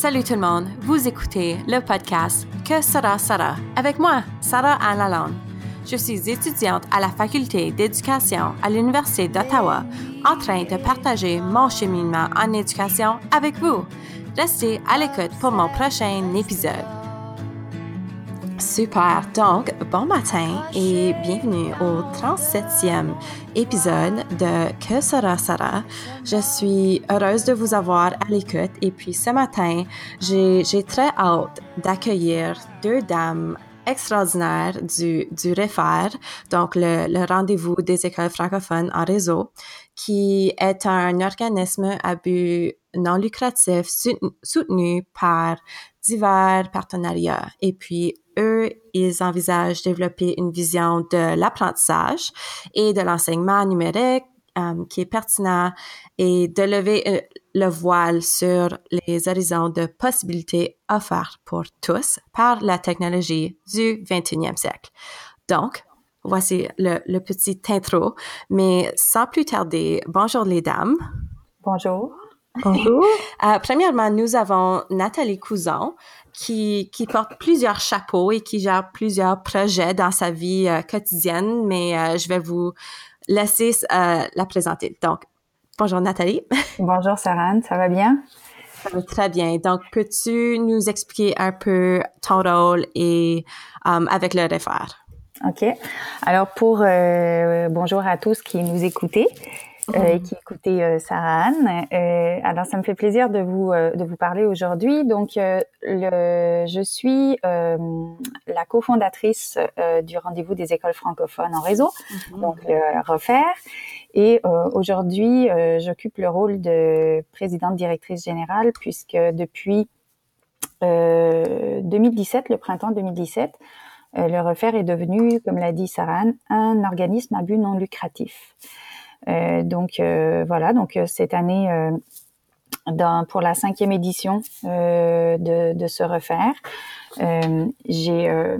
Salut tout le monde, vous écoutez le podcast Que sera Sarah avec moi, Sarah Anne Lalonde. Je suis étudiante à la faculté d'éducation à l'Université d'Ottawa en train de partager mon cheminement en éducation avec vous. Restez à l'écoute pour mon prochain épisode. Super. Donc, bon matin et bienvenue au 37e épisode de Que sera Sarah. Je suis heureuse de vous avoir à l'écoute et puis ce matin, j'ai très hâte d'accueillir deux dames extraordinaires du, du REFER, donc le, le rendez-vous des écoles francophones en réseau, qui est un organisme à but non lucratif soutenu par divers partenariats. Et puis, eux, ils envisagent développer une vision de l'apprentissage et de l'enseignement numérique euh, qui est pertinent et de lever euh, le voile sur les horizons de possibilités offertes pour tous par la technologie du 21e siècle. Donc, voici le, le petit intro, mais sans plus tarder, bonjour les dames. Bonjour. Bonjour. Euh, premièrement, nous avons Nathalie Cousin qui, qui porte plusieurs chapeaux et qui gère plusieurs projets dans sa vie euh, quotidienne, mais euh, je vais vous laisser la présenter. Donc, bonjour Nathalie. Bonjour Sarah, ça va bien? Ça va très bien. Donc, peux-tu nous expliquer un peu ton rôle et avec le REFER? OK. Alors, pour bonjour à tous qui nous écoutez. Euh, qui écoutait euh, Sarah Anne. Euh, alors, ça me fait plaisir de vous de vous parler aujourd'hui. Donc, le, je suis la cofondatrice du rendez-vous des écoles francophones en réseau, mhm. donc le refaire. Et aujourd'hui, j'occupe le rôle de présidente directrice générale puisque depuis 2017, le printemps 2017, le refaire est devenu, comme l'a dit Sarah Anne, un organisme à but non lucratif. Euh, donc euh, voilà, donc euh, cette année, dans, pour la cinquième édition de, de ce refaire, euh, j'ai euh,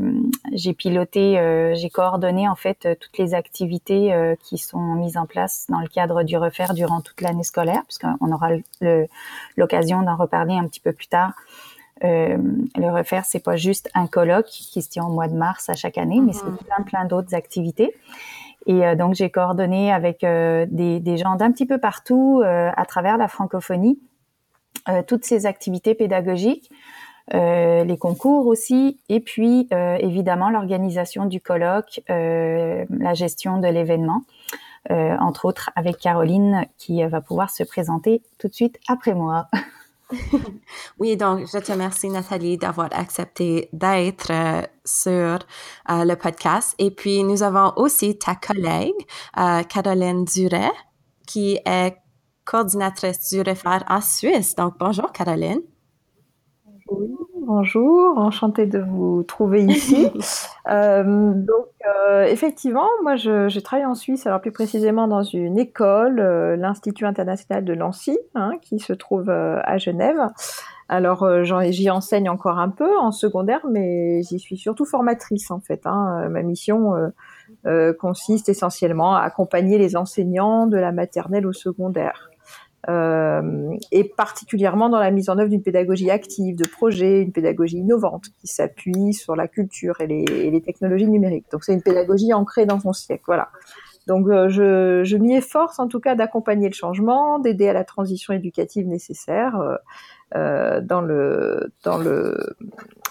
j'ai piloté, euh, j'ai coordonné en fait toutes les activités qui sont mises en place dans le cadre du refaire durant toute l'année scolaire, puisqu'on aura l'occasion d'en reparler un petit peu plus tard. le refaire, c'est pas juste un colloque qui se tient au mois de mars à chaque année, mais c'est mm-hmm. plein plein d'autres activités. Et euh, donc, j'ai coordonné avec euh, des, des, gens d'un petit peu partout euh, à travers la francophonie toutes ces activités pédagogiques, les concours aussi, et puis évidemment l'organisation du colloque, la gestion de l'événement. entre autres avec Caroline qui va pouvoir se présenter tout de suite après moi. oui, donc je te remercie Nathalie d'avoir accepté d'être euh, sur euh, le podcast. Et puis nous avons aussi ta collègue euh, Caroline Duret qui est coordinatrice du REFAR en Suisse. Donc bonjour Caroline. Bonjour bonjour, enchantée de vous trouver ici. Euh, donc, euh, effectivement, moi, je, travaille en Suisse, alors plus précisément dans une école, euh, l'Institut international de Nancy, hein, qui se trouve à Genève. Alors, j'y enseigne encore un peu en secondaire, mais j'y suis surtout formatrice, en fait. Hein. Ma mission consiste essentiellement à accompagner les enseignants de la maternelle au secondaire. Euh, et particulièrement dans la mise en œuvre d'une pédagogie active, de projet, une pédagogie innovante qui s'appuie sur la culture et les, technologies numériques. Donc c'est une pédagogie ancrée dans son siècle. Voilà. Donc euh, je, m'y efforce en tout cas d'accompagner le changement, d'aider à la transition éducative nécessaire euh dans le dans le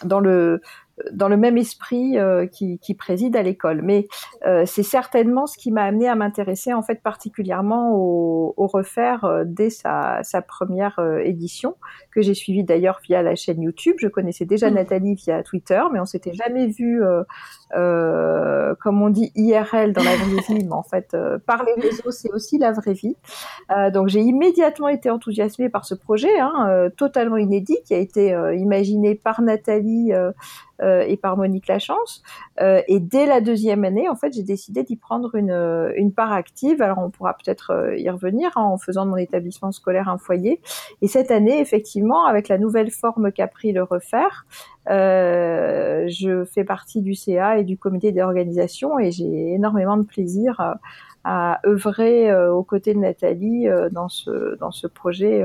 dans le dans le même esprit euh, qui, qui, préside à l'école. Mais euh, c'est certainement ce qui m'a amené à m'intéresser en fait particulièrement au, au refaire euh, dès sa, sa première édition que j'ai suivie d'ailleurs via la chaîne YouTube. Je connaissais déjà mmh. Nathalie via Twitter, mais on s'était jamais vu, comme on dit IRL dans la vraie vie, mais en fait par les réseaux c'est aussi la vraie vie. donc j'ai immédiatement été enthousiasmée par ce projet, hein, totalement inédit, qui a été imaginé par Nathalie et par Monique Lachance. Euh, et dès la deuxième année, en fait, j'ai décidé d'y prendre une, euh, une part active. Alors, on pourra peut-être y revenir hein, en faisant de mon établissement scolaire un foyer. Et cette année, effectivement, avec la nouvelle forme qu'a pris le refaire, euh, je fais partie du CA et du comité d'organisation et j'ai énormément de plaisir à œuvrer aux côtés de Nathalie dans ce dans ce projet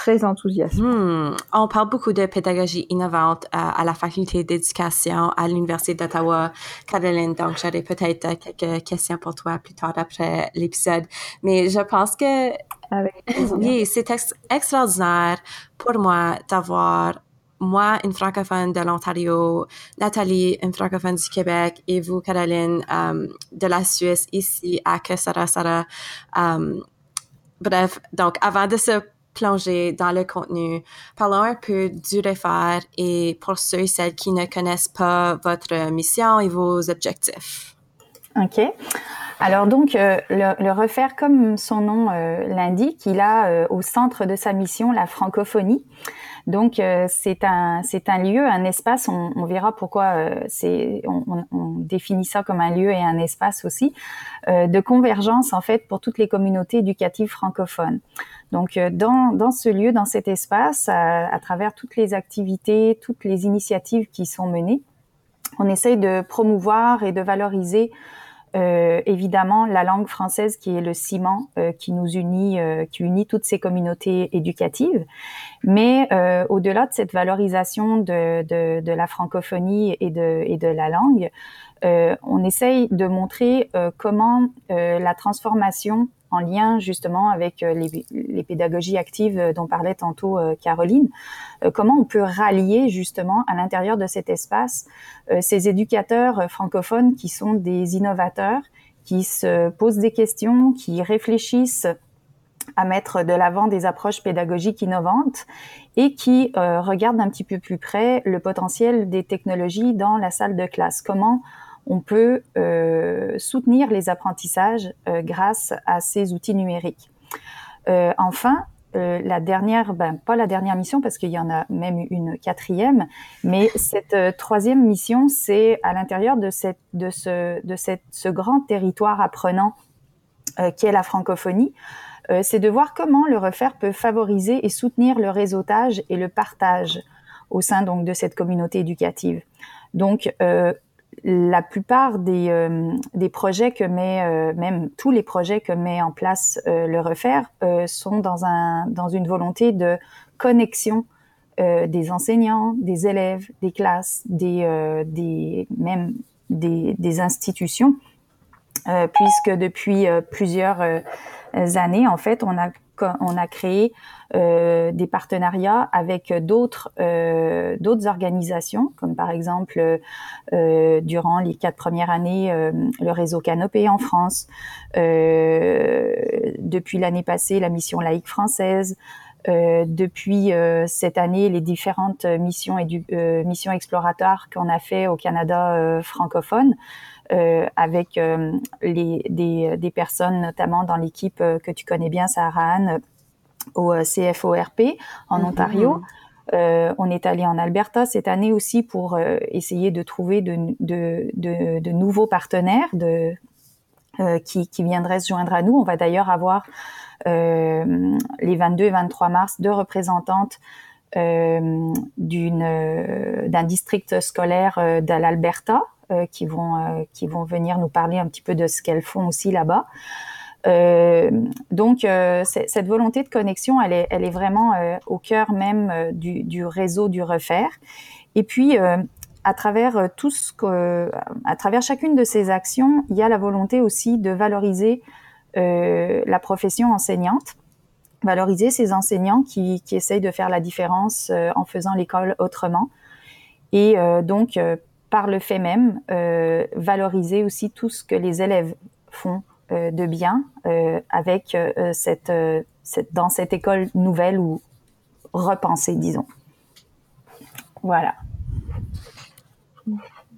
très enthousiasmant. Hmm. On parle beaucoup de pédagogie innovante à, la faculté d'éducation à l'Université d'Ottawa. Caroline, donc j'aurai peut-être quelques questions pour toi plus tard après l'épisode. Mais je pense que oui, c'est extraordinaire pour moi d'avoir moi, une francophone de l'Ontario, Nathalie, une francophone du Québec, et vous, Caroline, euh, de la Suisse, ici à Kesara Sara. Euh, bref, donc avant de se plonger dans le contenu, parlons un peu du refaire et pour ceux et celles qui ne connaissent pas votre mission et vos objectifs. OK. Alors donc, euh, le, refaire, comme son nom l'indique, il a au centre de sa mission la francophonie. Donc euh, c'est un c'est un lieu, un espace. On, on verra pourquoi euh, c'est on, on, définit ça comme un lieu et un espace aussi euh, de convergence en fait pour toutes les communautés éducatives francophones. Donc dans dans ce lieu, dans cet espace, à, à travers toutes les activités, toutes les initiatives qui sont menées, on essaye de promouvoir et de valoriser euh, évidemment la langue française qui est le ciment euh, qui nous unit, euh, qui unit toutes ces communautés éducatives. Mais au-delà de cette valorisation de, de, de, la francophonie et de, et de la langue, on essaye de montrer comment la transformation en lien justement avec euh, les, pédagogies actives euh, dont parlait tantôt euh, Caroline. comment on peut rallier justement à l'intérieur de cet espace ces éducateurs francophones qui sont des innovateurs, qui se posent des questions, qui réfléchissent à mettre de l'avant des approches pédagogiques innovantes et qui regardent un petit peu plus près le potentiel des technologies dans la salle de classe. Comment on peut euh, soutenir les apprentissages euh, grâce à ces outils numériques. Euh, enfin, la dernière, ben, pas la dernière mission parce qu'il y en a même une quatrième, mais cette troisième mission, c'est à l'intérieur de, cette, de, ce, de cette, ce grand territoire apprenant qui est la francophonie, c'est de voir comment le refaire peut favoriser et soutenir le réseautage et le partage au sein donc de cette communauté éducative. Donc, la plupart des, euh, des projets que met, euh, même tous les projets que met en place euh, le refaire sont dans, un, dans une volonté de connexion des enseignants, des élèves, des classes, des, des même des, des institutions, puisque depuis plusieurs années, en fait, on a on a créé euh, des partenariats avec d'autres euh, d'autres organisations, comme par exemple euh, durant les quatre premières années le réseau Canopé en France, depuis l'année passée la mission laïque française. depuis cette année, les différentes missions et du, missions exploratoires qu'on a fait au Canada francophone, avec les, des, des, personnes notamment dans l'équipe que tu connais bien, Sarah Anne, au euh, CFORP en mhm. Ontario. Euh, on est allé en Alberta cette année aussi pour euh, essayer de trouver de, de, de, de nouveaux partenaires euh, qui, qui, viendraient se joindre à nous. On va d'ailleurs avoir euh, les 22 et 23 mars deux représentantes d'un district scolaire de l'Alberta qui vont qui vont venir nous parler un petit peu de ce qu'elles font aussi là-bas. Euh, donc, euh, cette volonté de connexion, elle est, elle est vraiment euh, au cœur même du, du, réseau du refaire. Et puis, à travers tout ce que, à travers chacune de ces actions, il y a la volonté aussi de valoriser la profession enseignante, valoriser ces enseignants qui, qui essayent de faire la différence en faisant l'école autrement. Et donc, par le fait même, valoriser aussi tout ce que les élèves font euh, de bien euh, avec euh, cette, dans cette école nouvelle ou repensée, disons. Voilà.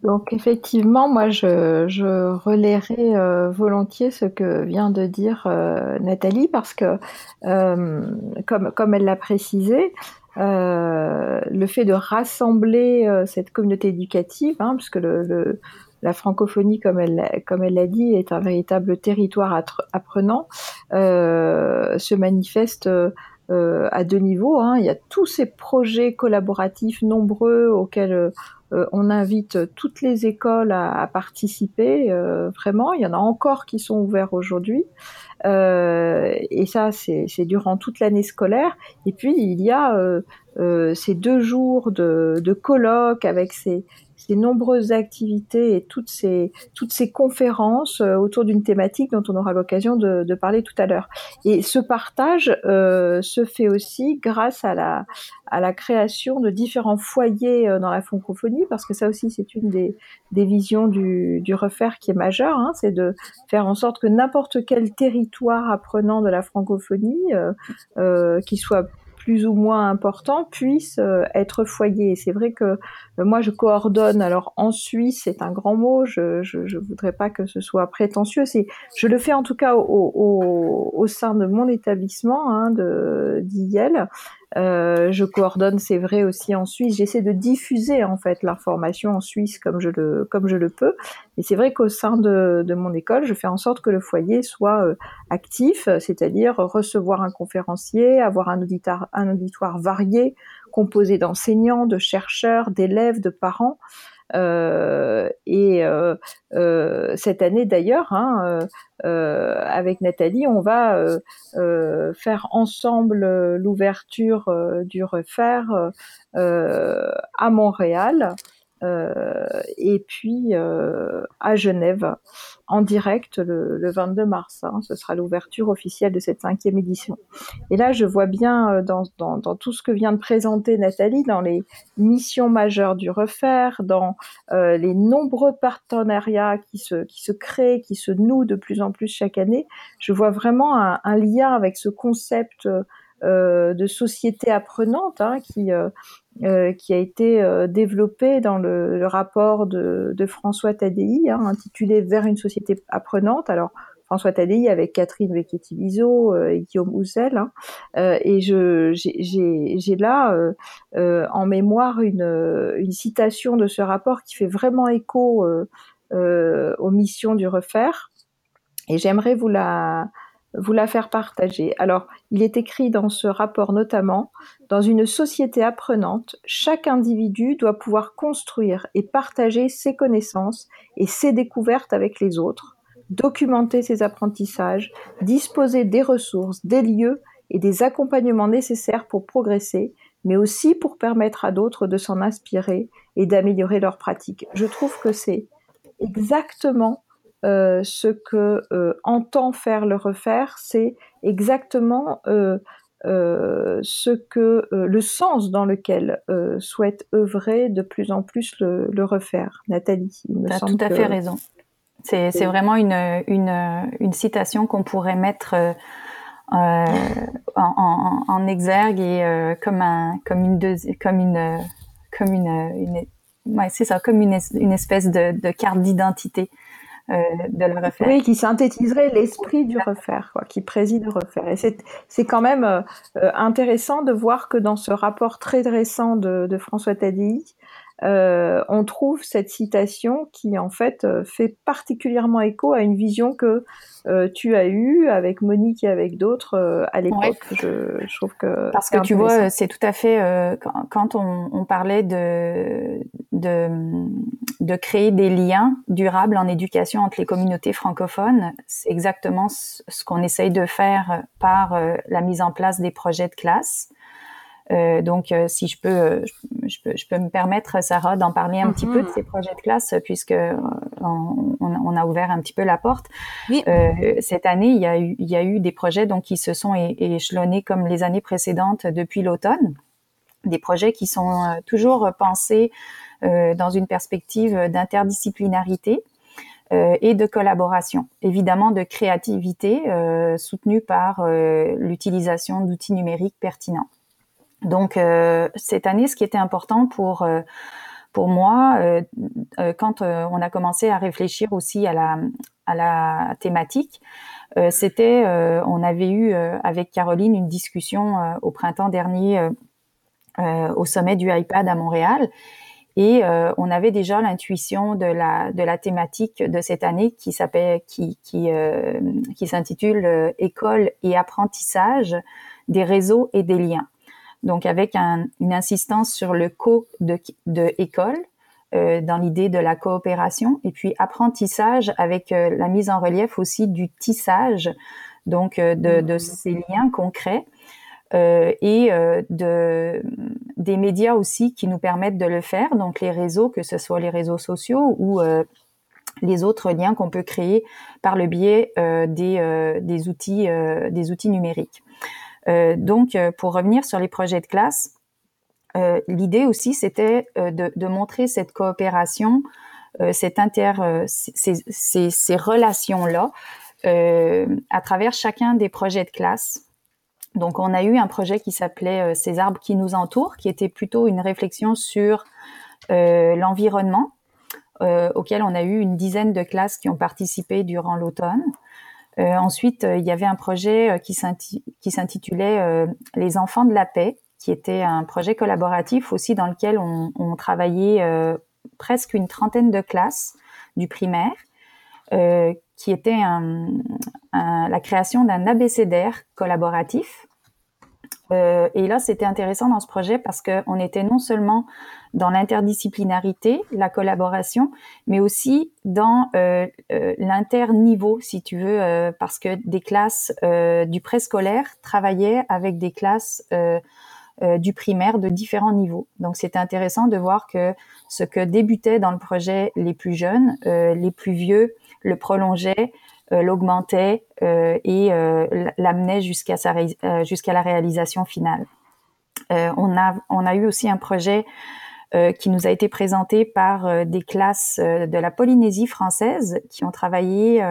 Donc effectivement, moi, je, je relayerai volontiers ce que vient de dire Nathalie, parce que, comme, comme elle l'a précisé, le fait de rassembler cette communauté éducative, hein, puisque le, le, la francophonie, comme elle comme elle l'a dit, est un véritable territoire apprenant, euh, se manifeste euh, à deux niveaux. Hein. Il y a tous ces projets collaboratifs nombreux auxquels on invite toutes les écoles à, participer. vraiment, il y en a encore qui sont ouverts aujourd'hui. et ça, c'est durant toute l'année scolaire. Et puis, il y a ces deux jours de, de colloques avec ces, ces nombreuses activités et toutes ces, toutes ces conférences euh, autour d'une thématique dont on aura l'occasion de, parler tout à l'heure. Et ce partage euh, se fait aussi grâce à la, à la création de différents foyers euh, dans la francophonie, parce que ça aussi c'est une des, des visions du, du refaire qui est majeure, hein, c'est de faire en sorte que n'importe quel territoire apprenant de la francophonie, euh, qui soit plus ou moins important puisse euh, être foyer. C'est vrai que euh, moi je coordonne. Alors en Suisse, c'est un grand mot. Je, je, voudrais pas que ce soit prétentieux. C'est je le fais en tout cas au, au, au sein de mon établissement hein, de d'IEL. Euh, je coordonne, c'est vrai aussi en Suisse. J'essaie de diffuser en fait l'information en Suisse comme je le comme je le peux. Et c'est vrai qu'au sein de, de, mon école, je fais en sorte que le foyer soit euh, actif, c'est-à-dire recevoir un conférencier, avoir un auditoire, un auditoire varié, composé d'enseignants, de chercheurs, d'élèves, de parents. Euh, et euh, euh, cette année d'ailleurs, hein, avec Nathalie, on va faire ensemble l'ouverture du refaire à Montréal. Euh, et puis euh, à Genève en direct le, le 22 mars. Hein, ce sera l'ouverture officielle de cette cinquième édition. Et là, je vois bien euh, dans, tout ce que vient de présenter Nathalie, dans les missions majeures du refaire, dans les nombreux partenariats qui se, créent, qui se nouent de plus en plus chaque année, je vois vraiment un, lien avec ce concept de société apprenante hein, qui, euh, qui a été développé dans le, le rapport de, de, François Tadei, hein, intitulé Vers une société apprenante. Alors, François Tadei avec Catherine Vecchetti-Vizo et Guillaume Houzel. Hein, et j'ai là en mémoire une, une, citation de ce rapport qui fait vraiment écho aux missions du refaire. Et j'aimerais vous la, vous la faire partager. Alors, il est écrit dans ce rapport notamment, dans une société apprenante, chaque individu doit pouvoir construire et partager ses connaissances et ses découvertes avec les autres, documenter ses apprentissages, disposer des ressources, des lieux et des accompagnements nécessaires pour progresser, mais aussi pour permettre à d'autres de s'en inspirer et d'améliorer leurs pratiques. Je trouve que c'est exactement euh, ce que euh, entend faire le refaire, c'est exactement euh, ce que le sens dans lequel souhaite œuvrer de plus en plus le, le refaire. Nathalie, il me as tout à fait raison. C'est, vraiment une, une, une citation qu'on pourrait mettre en, en, en, exergue et comme un comme une comme une comme une, une ouais, c'est ça comme une, une espèce de, de carte d'identité euh. Oui, qui synthétiserait l'esprit du refaire, quoi, qui préside le refaire. Et c'est quand même euh, intéressant de voir que dans ce rapport très récent de, de François Tadei, euh, on trouve cette citation qui en fait euh, fait particulièrement écho à une vision que euh, tu as eue avec Monique et avec d'autres à l'époque. Je, trouve que parce que tu vois, c'est tout à fait quand, on, parlait de, de de créer des liens durables en éducation entre les communautés francophones, c'est exactement ce qu'on essaye de faire par la mise en place des projets de classe. Euh, donc, euh, si je peux, euh, je, peux, je peux me permettre, Sarah, d'en parler un petit peu de mhm. ces projets de classe, puisque on, on, a ouvert un petit peu la porte. Oui. cette année, il y, a eu, il y a eu des projets donc qui se sont échelonnés comme les années précédentes depuis l'automne, des projets qui sont toujours pensés dans une perspective d'interdisciplinarité. et de collaboration, évidemment de créativité soutenue par l'utilisation d'outils numériques pertinents. Donc euh, cette année, ce qui était important pour euh, pour moi, euh, quand on a commencé à réfléchir aussi à la à la thématique, c'était on avait eu avec Caroline une discussion au printemps dernier au sommet du iPad à Montréal. Et on avait déjà l'intuition de la de la thématique de cette année qui s'appelle qui qui qui s'intitule école et apprentissage des réseaux et des liens donc avec un, une insistance sur le co de, de école, dans l'idée de la coopération, et puis apprentissage avec la mise en relief aussi du tissage, donc de, de, ces liens concrets. et de des médias aussi qui nous permettent de le faire, donc les réseaux, que ce soit les réseaux sociaux ou les autres liens qu'on peut créer par le biais euh, des, euh, des, outils, euh, des outils numériques. Donc, pour revenir sur les projets de classe, l'idée aussi, c'était de, de, montrer cette coopération, cette inter, ces, ces, ces relations-là à travers chacun des projets de classe. Donc, on a eu un projet qui s'appelait Ces arbres qui nous entourent, qui était plutôt une réflexion sur l'environnement, euh, auquel on a eu une dizaine de classes qui ont participé durant l'automne. Euh, ensuite, euh, il y avait un projet qui s'intitulait Les enfants de la paix, qui était un projet collaboratif aussi dans lequel on, travaillait presque une trentaine de classes du primaire, qui était la création d'un abécédaire collaboratif euh, et là, c'était intéressant dans ce projet parce qu'on était non seulement dans l'interdisciplinarité, la collaboration, mais aussi dans euh, euh, l'interniveau, si tu veux, euh, parce que des classes euh, du préscolaire travaillaient avec des classes du primaire de différents niveaux. Donc, c'était intéressant de voir que ce que débutait dans le projet les plus jeunes, les plus vieux le prolongeaient, l'augmentait euh, et euh, l'amenait jusqu'à jusqu'à la réalisation finale. on a on a eu aussi un projet qui nous a été présenté par des classes de la Polynésie française qui ont travaillé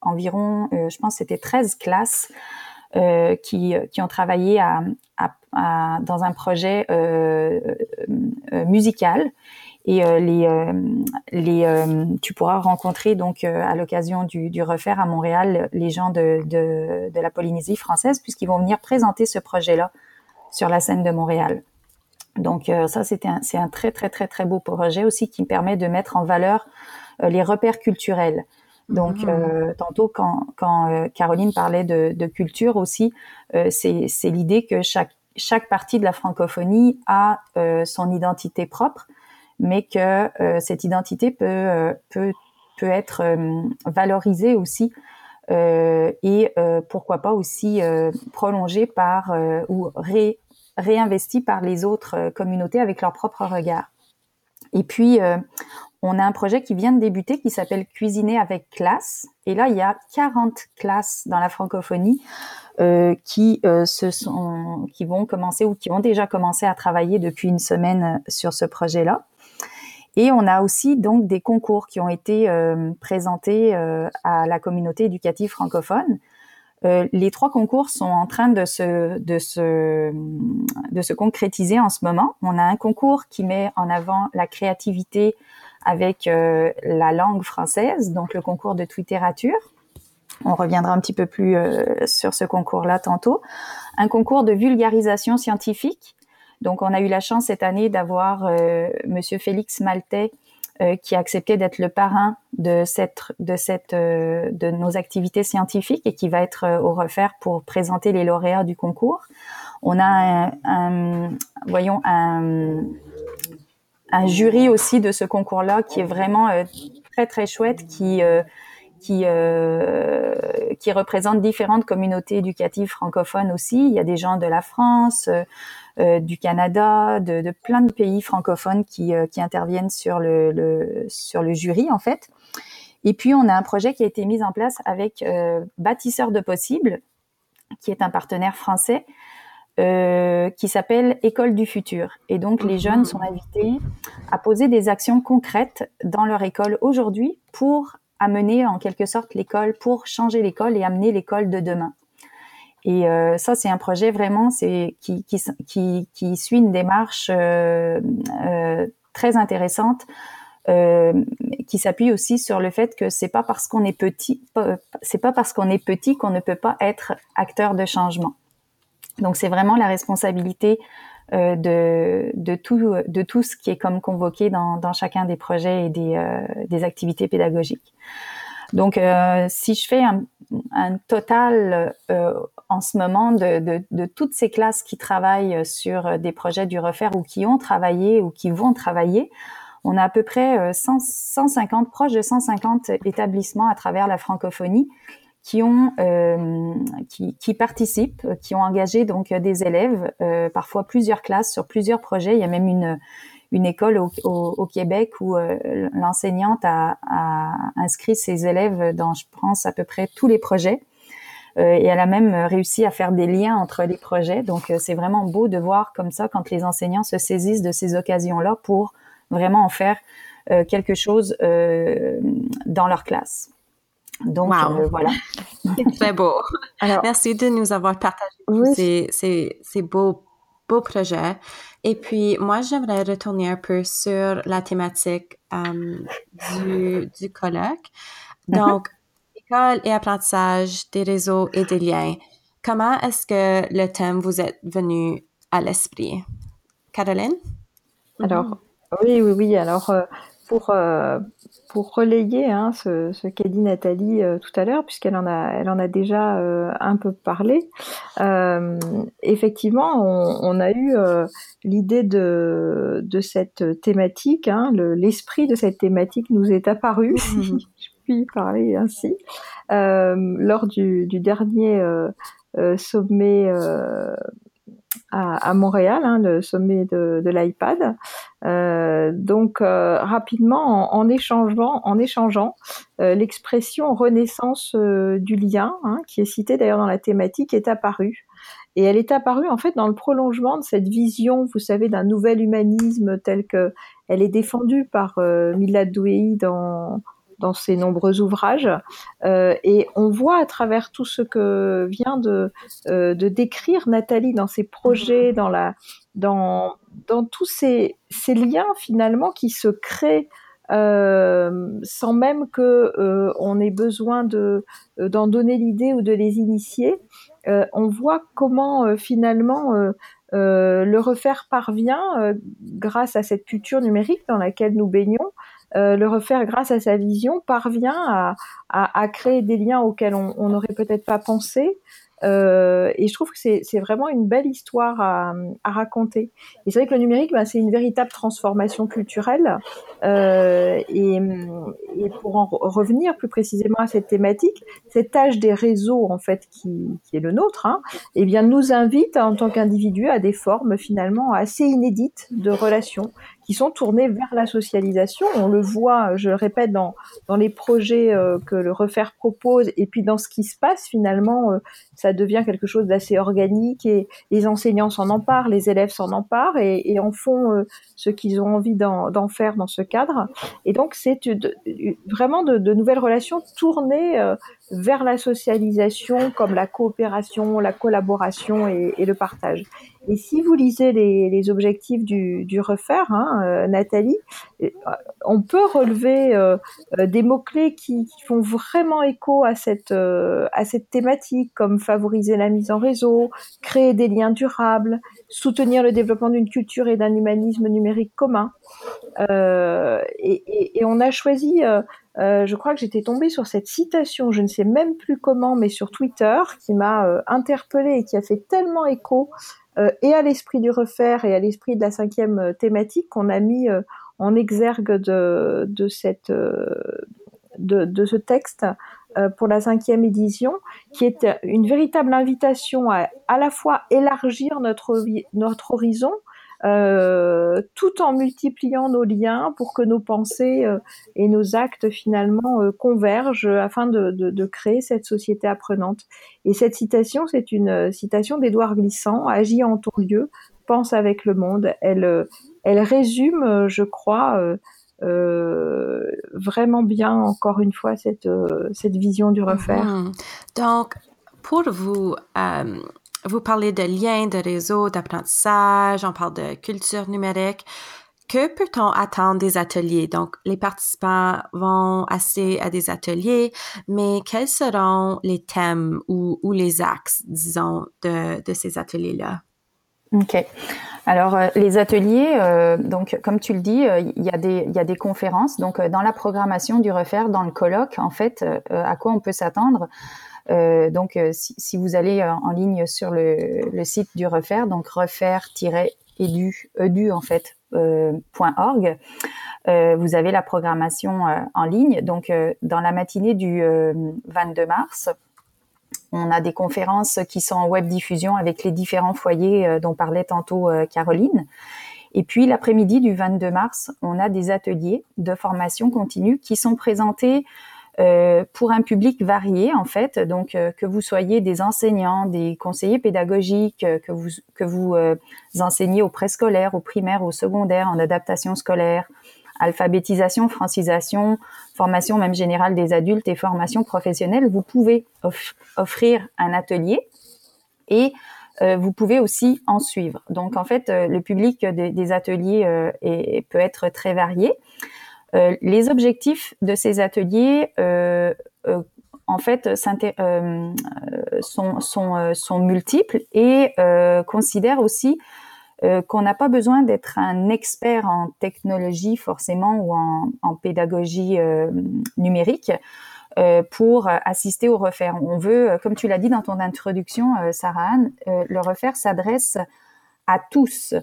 environ, je pense c'était 13 classes qui, qui ont travaillé à, dans un projet musical et euh, les, euh, les, euh, tu pourras rencontrer donc à l'occasion du, du, refaire à Montréal les gens de, de, de la Polynésie française puisqu'ils vont venir présenter ce projet-là sur la scène de Montréal. Donc ça, c'était c'est un très très très très beau projet aussi qui permet de mettre en valeur les repères culturels. Donc mmh. tantôt quand, quand Caroline parlait de, de culture aussi, c'est, c'est l'idée que chaque chaque partie de la francophonie a son identité propre mais que euh, cette identité peut, euh, peut, peut être euh, valorisée aussi et pourquoi pas aussi prolongée par ou ré, réinvestie par les autres communautés avec leur propre regard. Et puis, on a un projet qui vient de débuter qui s'appelle Cuisiner avec classe. Et là, il y a 40 classes dans la francophonie euh, qui se sont, qui vont commencer ou qui ont déjà commencé à travailler depuis une semaine sur ce projet-là. Et on a aussi donc des concours qui ont été euh, présentés euh, à la communauté éducative francophone. Euh, les trois concours sont en train de se, de, se, de se concrétiser en ce moment. On a un concours qui met en avant la créativité avec la langue française, donc le concours de littérature. On reviendra un petit peu plus sur ce concours-là tantôt. Un concours de vulgarisation scientifique donc, on a eu la chance cette année d'avoir euh, Monsieur Félix Maltais euh, qui a accepté d'être le parrain de cette de cette euh, de nos activités scientifiques et qui va être au refaire pour présenter les lauréats du concours. On a un, voyons un un jury aussi de ce concours-là qui est vraiment très très chouette qui qui, euh, qui représente différentes communautés éducatives francophones aussi. Il y a des gens de la France, du Canada, de, de, plein de pays francophones qui, euh, qui interviennent sur le, le, sur le jury en fait. Et puis on a un projet qui a été mis en place avec euh, Bâtisseurs de possibles, qui est un partenaire français. Euh, qui s'appelle École du futur. Et donc les jeunes sont invités à poser des actions concrètes dans leur école aujourd'hui pour amener en quelque sorte l'école, pour changer l'école et amener l'école de demain. Et euh, ça, c'est un projet vraiment c'est qui, qui, qui, qui, suit une démarche euh, euh, très intéressante euh, qui s'appuie aussi sur le fait que c'est pas parce qu'on est petit, c'est pas parce qu'on est petit qu'on ne peut pas être acteur de changement. Donc c'est vraiment la responsabilité euh, de, de, tout, de tout ce qui est comme convoqué dans, dans chacun des projets et des, euh, des activités pédagogiques. Donc, euh, si je fais un, un total euh, en ce moment de, de, de, toutes ces classes qui travaillent sur des projets du refaire ou qui ont travaillé ou qui vont travailler, On a à peu près 150, proches de 150 établissements à travers la francophonie qui ont qui, qui, participent, qui ont engagé donc des élèves, parfois plusieurs classes sur plusieurs projets. Il y a même une une école au, au, Québec où l'enseignante a, a, inscrit ses élèves dans, je pense, à peu près tous les projets. Euh, et elle a même réussi à faire des liens entre les projets. Donc euh, c'est vraiment beau de voir comme ça quand les enseignants se saisissent de ces occasions-là pour vraiment en faire euh, quelque chose dans leur classe. Donc voilà. C'est très beau. Alors, Merci de nous avoir partagé ces, ces, beaux, beaux projets. Et puis, moi, j'aimerais retourner un peu sur la thématique du, du colloque. Mm-hmm. Donc, école et apprentissage des réseaux et des liens. Comment est-ce que le thème vous est venu à l'esprit? Caroline? Alors, oui, oui, oui. Alors, euh, pour, euh, pour relayer hein, ce, ce qu'a dit Nathalie euh, tout à l'heure, puisqu'elle en a, elle en a déjà un peu parlé, effectivement, on, a eu l'idée de, de cette thématique, hein, l'esprit de cette thématique nous est apparu, parler ainsi. Euh, lors du, dernier euh, euh, sommet à, Montréal, hein, le sommet de, l'iPad. donc rapidement, en, échangeant, en échangeant l'expression renaissance du lien, hein, qui est citée d'ailleurs dans la thématique, est apparue. Et elle est apparue en fait dans le prolongement de cette vision, vous savez, d'un nouvel humanisme tel que elle est défendue par Milad Douei dans dans ses nombreux ouvrages. Euh, et on voit à travers tout ce que vient de, euh, de décrire Nathalie dans ses projets, dans, la, dans, dans tous ces, ces liens finalement qui se créent euh, sans même que euh, on ait besoin de d'en donner l'idée ou de les initier. Euh, on voit comment finalement le refaire parvient grâce à cette culture numérique dans laquelle nous baignons euh, le refaire grâce à sa vision parvient à, créer des liens auxquels on n'aurait peut-être pas pensé. Euh, et je trouve que c'est vraiment une belle histoire à, raconter. Et c'est vrai que le numérique, ben, c'est une véritable transformation culturelle. Euh, et, pour en revenir plus précisément à cette thématique, cet âge des réseaux, en fait, qui, est le nôtre, hein, eh bien, nous invite en tant qu'individu à des formes finalement assez inédites de relations qui sont tournés vers la socialisation. On le voit, je le répète, dans, dans les projets euh, que le Refaire propose, et puis dans ce qui se passe finalement, euh, ça devient quelque chose d'assez organique, et les enseignants s'en emparent, les élèves s'en emparent, et, et en font euh, ce qu'ils ont envie d'en faire dans ce cadre. Et donc c'est vraiment de, de, nouvelles relations tournées vers la socialisation, comme la coopération, la collaboration et, le partage. Et si vous lisez les, objectifs du, du refaire, hein, euh, Nathalie, euh, on peut relever euh, des mots-clés qui, font vraiment écho à cette, à cette thématique, comme favoriser la mise en réseau, créer des liens durables, soutenir le développement d'une culture et d'un humanisme numérique commun. Et, on a choisi, je crois que j'étais tombée sur cette citation, je ne sais même plus comment, mais sur Twitter, qui m'a euh, interpellée et qui a fait tellement écho euh, et à l'esprit du refaire et à l'esprit de la cinquième euh, thématique qu'on a mis euh, en exergue de, de, cette, de, de ce texte pour la cinquième édition, qui est une véritable invitation à à la fois élargir notre, notre horizon, euh, tout en multipliant nos liens pour que nos pensées euh, et nos actes finalement euh, convergent afin de, de, créer cette société apprenante. Et cette citation, c'est une citation d'Édouard Glissant, Agis en ton lieu, pense avec le monde. Elle, elle résume, je crois, vraiment bien, encore une fois, cette, cette vision du refaire. Mhm. Donc, pour vous, vous parlez de liens, de réseaux, d'apprentissage, on parle de culture numérique. Que peut-on attendre des ateliers? Donc, les participants vont assister à des ateliers, mais quels seront les thèmes ou, les axes, disons, de, ces ateliers-là? OK. Alors, euh, les ateliers, euh, donc, comme tu le dis, euh, il y, a des, y a des conférences. Donc, dans la programmation du refaire, dans le colloque, en fait, à quoi on peut s'attendre? Euh, donc, euh, si, si, vous allez euh, en ligne sur le, le site du Refaire, donc refaire-edu, edu en fait, euh, .org, vous avez la programmation en ligne. Donc, dans la matinée du 22 mars, on a des conférences qui sont en web diffusion avec les différents foyers dont parlait tantôt Caroline. Et puis l'après-midi du 22 mars, on a des ateliers de formation continue qui sont présentés euh, pour un public varié en fait. Donc euh, que vous soyez des enseignants, des conseillers pédagogiques, euh, que vous que vous enseignez au préscolaire, au primaire, au secondaire, en adaptation scolaire, alphabétisation, francisation, formation même générale des adultes et formation professionnelle, vous pouvez offrir un atelier et vous pouvez aussi en suivre. Donc en fait, le public des, ateliers peut être très varié. Euh, les objectifs de ces ateliers, euh, euh, en fait, sont, multiples et considèrent aussi qu'on n'a pas besoin d'être un expert en technologie forcément ou en, en pédagogie numérique pour assister au refaire. On veut, comme tu l'as dit dans ton introduction, Sarah Anne, le refaire s'adresse à tous.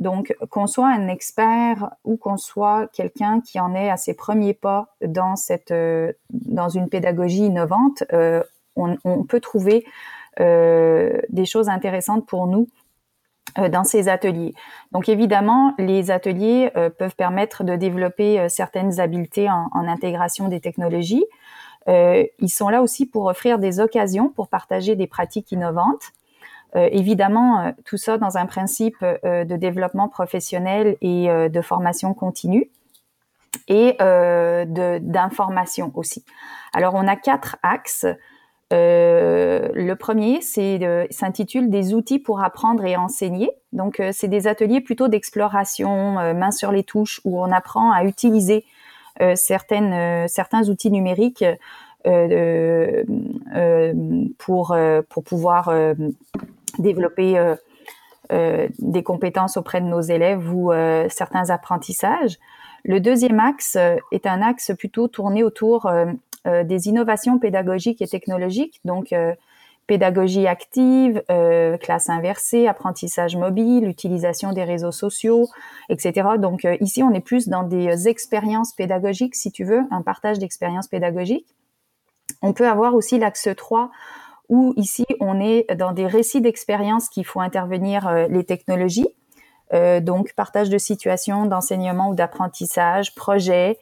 Donc, qu'on soit un expert ou qu'on soit quelqu'un qui en est à ses premiers pas dans cette, euh, dans une pédagogie innovante, euh, on, peut trouver euh, des choses intéressantes pour nous dans ces ateliers. Donc évidemment, les ateliers peuvent permettre de développer certaines habiletés en, en, intégration des technologies. ils sont là aussi pour offrir des occasions pour partager des pratiques innovantes. Euh, évidemment, euh, tout ça dans un principe euh, de développement professionnel et de formation continue et d'information aussi. Alors, on a quatre axes. le premier, c'est s'intitule des outils pour apprendre et enseigner. Donc, c'est des ateliers plutôt d'exploration, main sur les touches, où on apprend à utiliser certaines, certains outils numériques pour pour pouvoir développer euh, euh, des compétences auprès de nos élèves ou euh, certains apprentissages. Le deuxième axe est un axe plutôt tourné autour des innovations pédagogiques et technologiques, donc pédagogie active, classe inversée, apprentissage mobile, utilisation des réseaux sociaux, etc. Donc ici, on est plus dans des expériences pédagogiques, si tu veux, un partage d'expériences pédagogiques. On peut avoir aussi l'axe 3 où ici on est dans des récits d'expérience qui font intervenir euh, les technologies, euh, donc partage de situations, d'enseignement ou d'apprentissage, projets.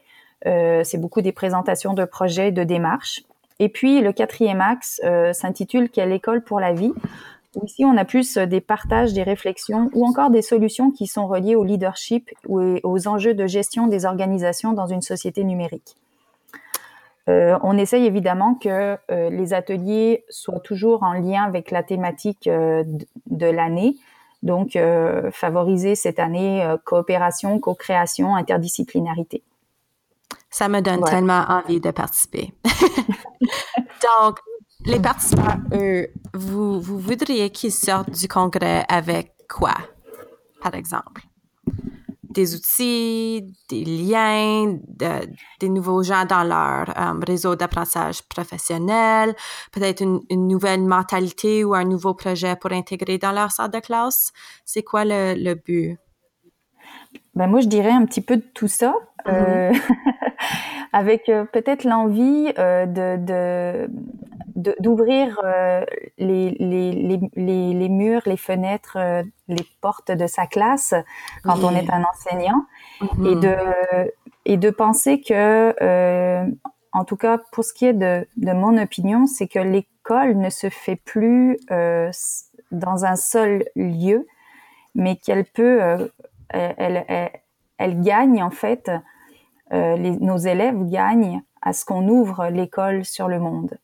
Euh, c'est beaucoup des présentations de projets, de démarches. Et puis le quatrième axe s'intitule Quelle école pour la vie? Où ici on a plus des partages, des réflexions ou encore des solutions qui sont reliées au leadership ou aux enjeux de gestion des organisations dans une société numérique. Euh, on essaye évidemment que euh, les ateliers soient toujours en lien avec la thématique euh, de l'année. Donc, favoriser cette année coopération, co-création, interdisciplinarité. Ça me donne tellement envie de participer. Donc, les participants, eux, vous, vous voudriez qu'ils sortent du congrès avec quoi, par exemple? Des outils, des liens, des nouveaux gens dans leur euh, réseau d'apprentissage professionnel, peut-être une, nouvelle mentalité ou un nouveau projet pour intégrer dans leur salle de classe. C'est quoi le, but? Ben moi, je dirais un petit peu de tout ça, mm-hmm. euh, avec euh, peut-être l'envie de, d'ouvrir euh, les, les, les, les, murs, les fenêtres, euh, les portes de sa classe quand on est un enseignant et mhm. de et de penser que euh, en tout cas pour ce qui est de, de mon opinion, c'est que l'école ne se fait plus dans un seul lieu, mais qu'elle peut elle, elle, elle, gagne en fait les, nos élèves gagnent à ce qu'on ouvre l'école sur le monde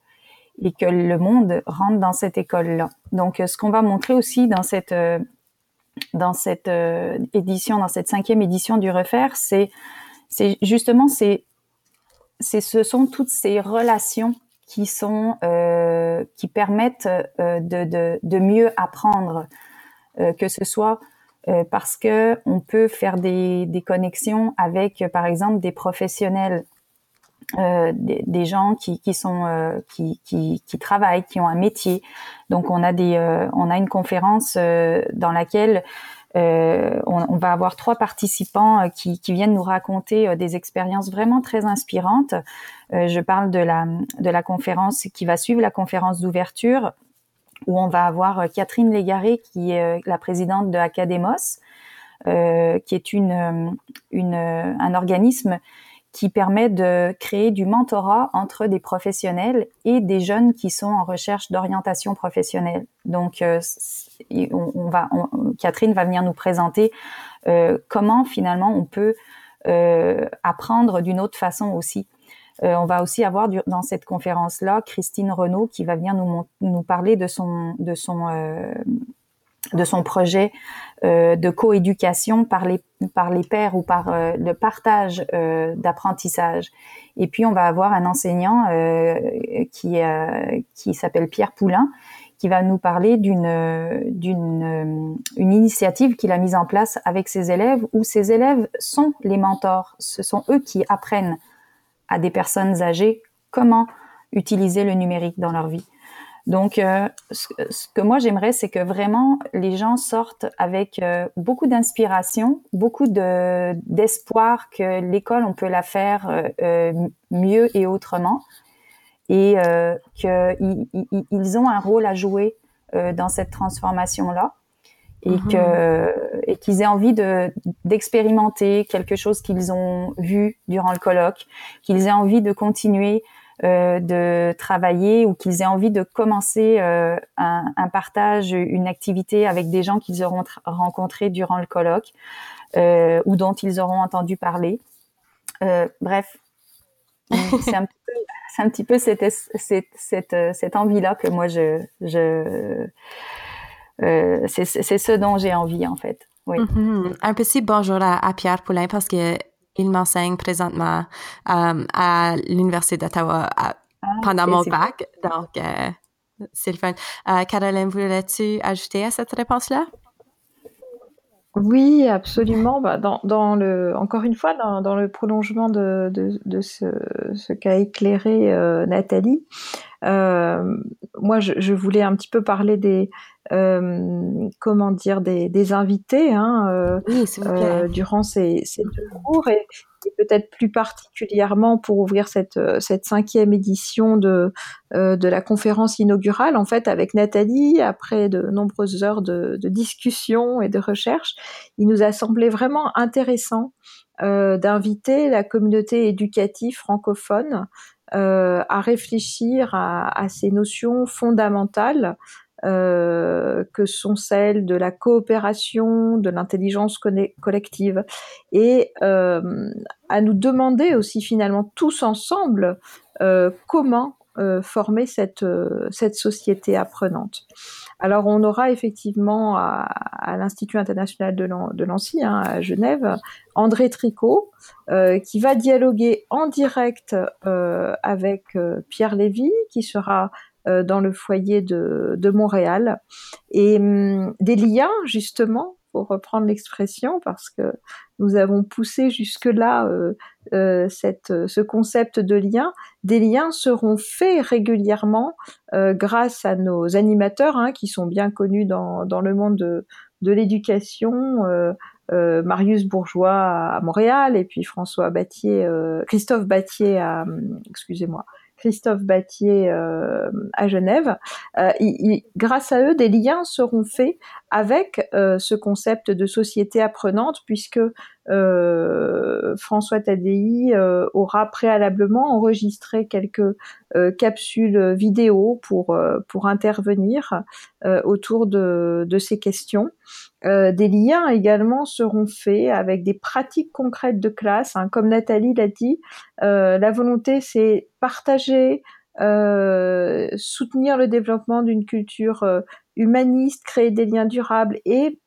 et que le monde rentre dans cette école-là. Donc, ce qu'on va montrer aussi dans cette euh, dans cette euh, édition, dans cette cinquième édition du Refaire, c'est c'est justement c'est c'est ce sont toutes ces relations qui sont euh, qui permettent euh, de, de, de mieux apprendre, euh, que ce soit parce que on peut faire des, des connexions avec, par exemple, des professionnels euh, des, gens qui, qui sont euh, qui, qui, qui, travaillent, qui ont un métier. Donc on a des euh, on a une conférence dans laquelle Euh, on, va avoir trois participants euh, qui, viennent nous raconter euh, des expériences vraiment très inspirantes. je parle de la, de la conférence qui va suivre la conférence d'ouverture où on va avoir Catherine Légaré qui est la présidente de Academos, qui est une, une, un organisme qui permet de créer du mentorat entre des professionnels et des jeunes qui sont en recherche d'orientation professionnelle. Donc, euh, on, va, Catherine va venir nous présenter euh, comment finalement on peut euh, apprendre d'une autre façon aussi. on va aussi avoir dans cette conférence-là Christine Renaud qui va venir nous, nous parler de son, de son de son projet euh, de coéducation par les par les pairs ou par euh, le partage euh, d'apprentissage. Et puis on va avoir un enseignant euh, qui qui s'appelle Pierre Poulain qui va nous parler d'une d'une une initiative qu'il a mise en place avec ses élèves où ses élèves sont les mentors. Ce sont eux qui apprennent à des personnes âgées comment utiliser le numérique dans leur vie. Donc, euh, ce, que moi j'aimerais, c'est que vraiment les gens sortent avec euh, beaucoup d'inspiration, beaucoup de d'espoir que l'école on peut la faire euh, mieux et autrement, et qu'ils ils ont un rôle à jouer dans cette transformation là, et mm-hmm. que et qu'ils aient envie de d'expérimenter quelque chose qu'ils ont vu durant le colloque, qu'ils aient envie de continuer euh, de travailler ou qu'ils aient envie de commencer euh, un, un, partage, une activité avec des gens qu'ils auront rencontrés durant le colloque euh, ou dont ils auront entendu parler. Bref, c'est un, un, petit peu cette, cette, cette, cette envie-là que moi, je, je c'est ce dont j'ai envie en fait. Oui. Mm-hmm. Un petit bonjour à, à Pierre Poulain parce que il m'enseigne présentement euh, à l'Université d'Ottawa ah, pendant mon bac. Donc, euh, c'est le fun. Euh, Caroline, voulais-tu ajouter à cette réponse-là? Oui, absolument. Bah, dans, dans, le, encore une fois, dans, dans le prolongement de, de, de ce, ce qu'a éclairé euh, Nathalie, euh, moi, je, je, voulais un petit peu parler des, euh, comment dire, des, des invités hein, durant ces, ces, deux jours et, peut-être plus particulièrement pour ouvrir cette, cette cinquième édition de, de la conférence inaugurale, en fait, avec Nathalie, après de nombreuses heures de, discussion et de recherche, il nous a semblé vraiment intéressant d'inviter la communauté éducative francophone euh, à réfléchir à, ces notions fondamentales euh, que sont celles de la coopération, de l'intelligence collective, et euh, à nous demander aussi finalement tous ensemble euh, comment euh, former cette, euh, cette société apprenante. Alors on aura effectivement à, à l'Institut international de Nancy, hein, à Genève, André Tricot, euh, qui va dialoguer en direct avec Pierre Lévy, qui sera dans le foyer de, de Montréal, et hum, des liens justement pour reprendre l'expression, parce que nous avons poussé jusque-là euh, euh, cette, ce concept de lien. Des liens seront faits régulièrement euh, grâce à nos animateurs, hein, qui sont bien connus dans, dans le monde de, de l'éducation. Euh, Marius Bourgeois à, Montréal et puis François Battier, Christophe Battier à, excusez-moi, Christophe Battier euh, à Genève. Euh, grâce à eux, des liens seront faits avec euh, ce concept de société apprenante, puisque François Tadei aura préalablement enregistré quelques capsules vidéo pour pour intervenir autour de, de ces questions. Euh, des liens également seront faits avec des pratiques concrètes de classe. Hein. Comme Nathalie l'a dit, euh, la volonté c'est partager, euh, soutenir le développement d'une culture humaniste, créer des liens durables et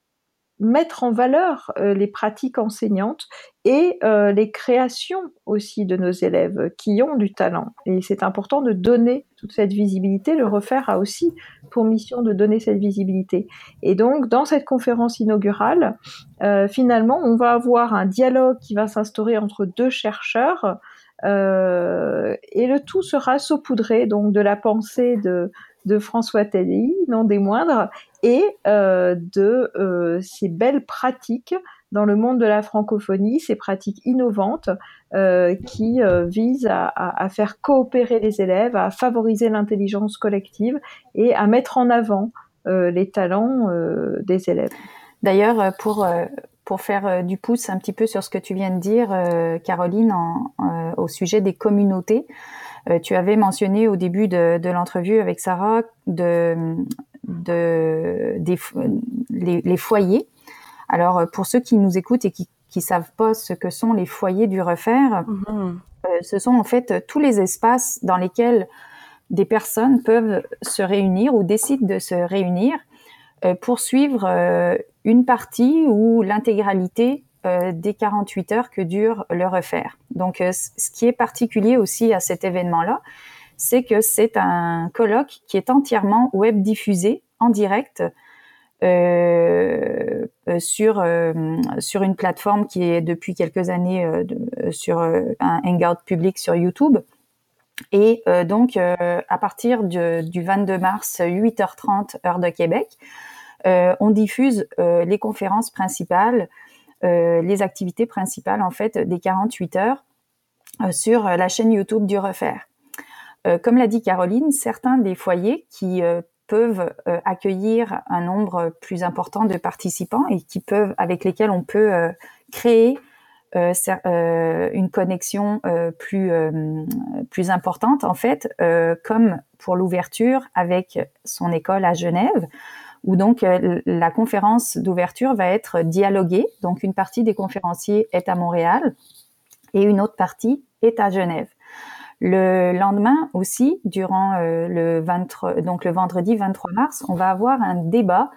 mettre en valeur euh, les pratiques enseignantes et euh, les créations aussi de nos élèves qui ont du talent. Et c'est important de donner toute cette visibilité. Le refaire a aussi pour mission de donner cette visibilité. Et donc, dans cette conférence inaugurale, euh, finalement, on va avoir un dialogue qui va s'instaurer entre deux chercheurs. et le tout sera saupoudré donc de la pensée de de François Telly, non des moindres, et de ces belles pratiques dans le monde de la francophonie, ces pratiques innovantes qui visent à, faire coopérer les élèves, à favoriser l'intelligence collective et à mettre en avant les talents des élèves. D'ailleurs, pour pour faire du pouce un petit peu sur ce que tu viens de dire, Caroline, au sujet des communautés. Euh, tu avais mentionné au début de, de l'entrevue avec Sarah de, de des, les, les, foyers. Alors pour ceux qui nous écoutent et qui qui savent pas ce que sont les foyers du refaire, mm-hmm. euh, ce sont en fait tous les espaces dans lesquels des personnes peuvent se réunir ou décident de se réunir euh, pour suivre une partie ou l'intégralité euh, des 48 heures que dure le refaire. Donc, euh, ce qui est particulier aussi à cet événement-là, c'est que c'est un colloque qui est entièrement web diffusé en direct euh, sur sur une plateforme qui est depuis quelques années sur un hangout public sur YouTube. Et donc à partir du 22 mars 8h30 heure de Québec, on diffuse les conférences principales les activités principales en fait des 48 heures euh, sur la chaîne YouTube du Refaire. Euh, comme l'a dit Caroline, certains des foyers qui peuvent accueillir un nombre plus important de participants et avec lesquels on peut créer une connexion plus plus importante en fait, comme pour l'ouverture avec son école à Genève où donc euh, la conférence d'ouverture va être dialoguée. Donc une partie des conférenciers est à Montréal et une autre partie est à Genève. Le lendemain aussi, durant euh, le 23, donc le vendredi 23 mars, on va avoir un débat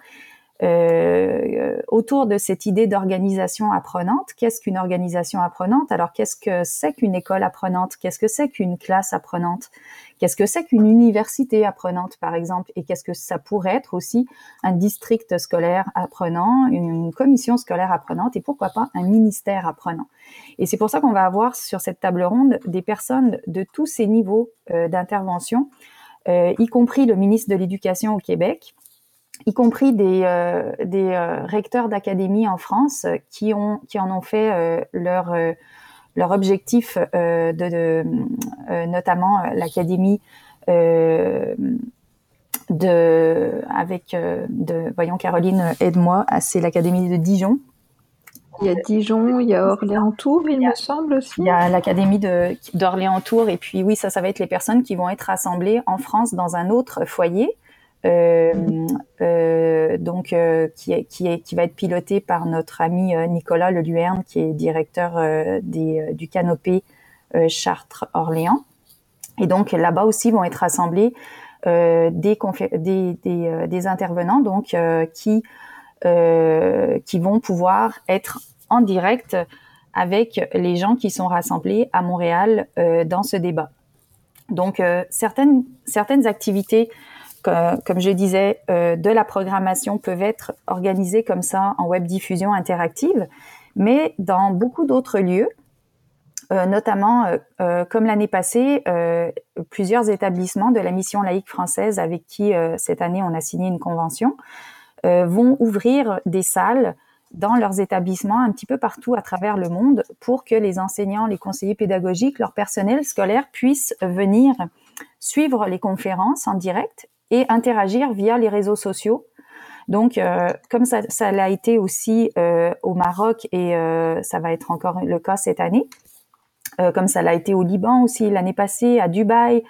euh, autour de cette idée d'organisation apprenante. Qu'est-ce qu'une organisation apprenante? Alors, qu'est-ce que c'est qu'une école apprenante? Qu'est-ce que c'est qu'une classe apprenante? Qu'est-ce que c'est qu'une université apprenante, par exemple? Et qu'est-ce que ça pourrait être aussi un district scolaire apprenant, une commission scolaire apprenante et pourquoi pas un ministère apprenant? Et c'est pour ça qu'on va avoir sur cette table ronde des personnes de tous ces niveaux euh, d'intervention, euh, y compris le ministre de l'Éducation au Québec, y compris des, euh, des euh, recteurs d'académie en France qui, ont, qui en ont fait euh, leur, leur objectif de, de notamment l'académie de avec de voyons Caroline aide-moi ah, c'est l'académie de Dijon il y a Dijon, il y a Orléans-Tours, il, me semble aussi. Il y a l'académie d'Orléans-Tours, et puis oui, ça, ça va être les personnes qui vont être rassemblées en France dans un autre foyer. Euh, euh, donc euh, qui, est, qui, est, qui va être piloté par notre ami Nicolas Leluerne, qui est directeur du canopé Chartres-Orléans. Et donc là-bas aussi vont être rassemblés des, des, des, des, intervenants donc qui qui vont pouvoir être en direct avec les gens qui sont rassemblés à Montréal dans ce débat. Donc certaines certaines activités comme je disais, euh, de la programmation peuvent être organisées comme ça en web diffusion interactive, mais dans beaucoup d'autres lieux, euh, notamment euh, comme l'année passée, plusieurs établissements de la mission laïque française avec qui cette année on a signé une convention vont ouvrir des salles dans leurs établissements un petit peu partout à travers le monde pour que les enseignants, les conseillers pédagogiques, leur personnel scolaire puissent venir suivre les conférences en direct et interagir via les réseaux sociaux. Donc, euh, comme ça, ça l'a été aussi euh, au Maroc et euh, ça va être encore le cas cette année, comme ça l'a été au Liban aussi l'année passée, à Dubaï,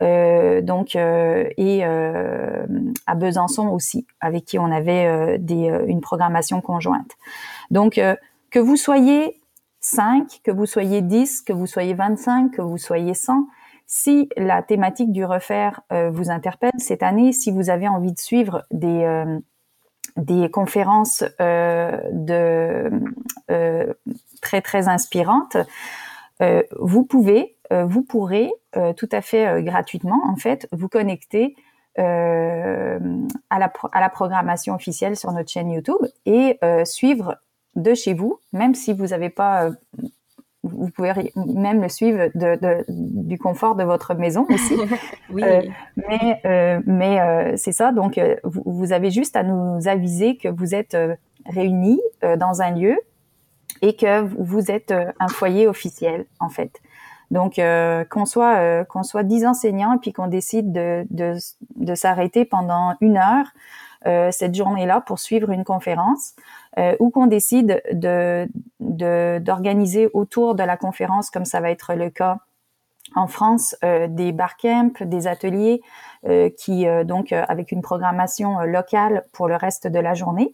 donc et à Besançon aussi, avec qui on avait des, une programmation conjointe. Donc, que vous soyez 5, que vous soyez 10, que vous soyez 25, que vous soyez 100, si la thématique du refaire euh, vous interpelle cette année, si vous avez envie de suivre des euh, des conférences euh, de très très inspirantes, vous pouvez, vous pourrez tout à fait gratuitement en fait vous connecter à la, à la programmation officielle sur notre chaîne YouTube et suivre de chez vous, même si vous n'avez pas vous pouvez même le suivre de, de, du confort de votre maison aussi. oui. Euh, mais euh, mais euh, c'est ça. Donc, vous, vous, avez juste à nous aviser que vous êtes réunis dans un lieu et que vous êtes un foyer officiel, en fait. Donc, qu'on soit qu'on soit dix enseignants et puis qu'on décide de, de, de s'arrêter pendant une heure euh, cette journée-là pour suivre une conférence euh, ou qu'on décide de d'organiser autour de la conférence, comme ça va être le cas en France, euh, des barcamps, des ateliers qui donc avec une programmation locale pour le reste de la journée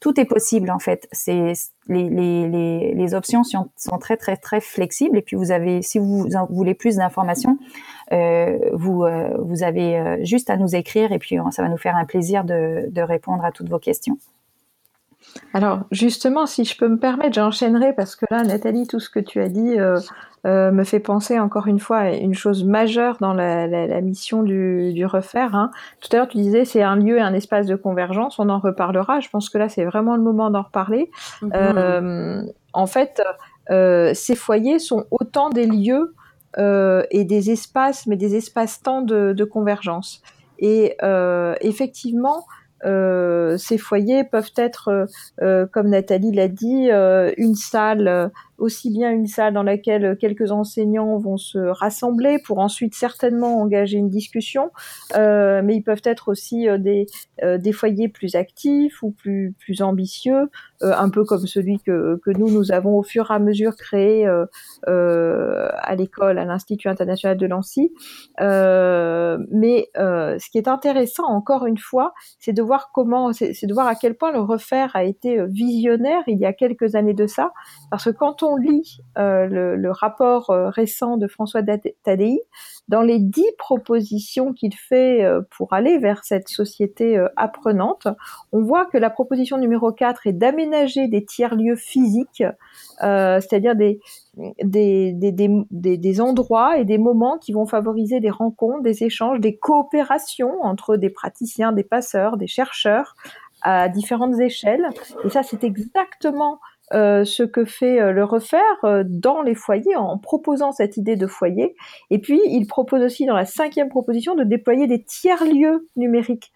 tout est possible en fait. C'est les, les, les, options sont, sont, très très très flexibles et puis vous avez, si vous voulez plus d'informations, euh, vous euh, vous avez euh, juste à nous écrire et puis ça va nous faire un plaisir de, de répondre à toutes vos questions. Alors justement, si je peux me permettre, j'enchaînerai parce que là, Nathalie, tout ce que tu as dit euh, euh, me fait penser encore une fois à une chose majeure dans la, la, la mission du, du refaire. Hein. Tout à l'heure, tu disais c'est un lieu et un espace de convergence. On en reparlera. Je pense que là, c'est vraiment le moment d'en reparler. Mm-hmm. Euh, en fait, euh, ces foyers sont autant des lieux euh, et des espaces, mais des espaces-temps de, de, convergence. Et effectivement, euh, ces foyers peuvent être, euh, euh, comme Nathalie l'a dit, une salle aussi bien une salle dans laquelle quelques enseignants vont se rassembler pour ensuite certainement engager une discussion, euh, mais ils peuvent être aussi euh, des, euh, des foyers plus actifs ou plus, plus ambitieux, un peu comme celui que, que nous, nous avons au fur et à mesure créé à l'école, à l'Institut international de Nancy. mais ce qui est intéressant, encore une fois, c'est de voir comment, c'est de voir à quel point le refaire a été visionnaire il y a quelques années de ça, parce que quand on on lit euh, le, rapport euh, récent de François Tadei, dans les dix propositions qu'il fait euh, pour aller vers cette société apprenante, on voit que la proposition numéro 4 est d'aménager des tiers-lieux physiques, c'est-à-dire des, des, des, endroits et des moments qui vont favoriser des rencontres, des échanges, des coopérations entre des praticiens, des passeurs, des chercheurs à différentes échelles. Et ça, c'est exactement euh, ce que fait euh, le refaire euh, dans les foyers en proposant cette idée de foyer. Et puis, il propose aussi dans la cinquième proposition de déployer des tiers-lieux numériques.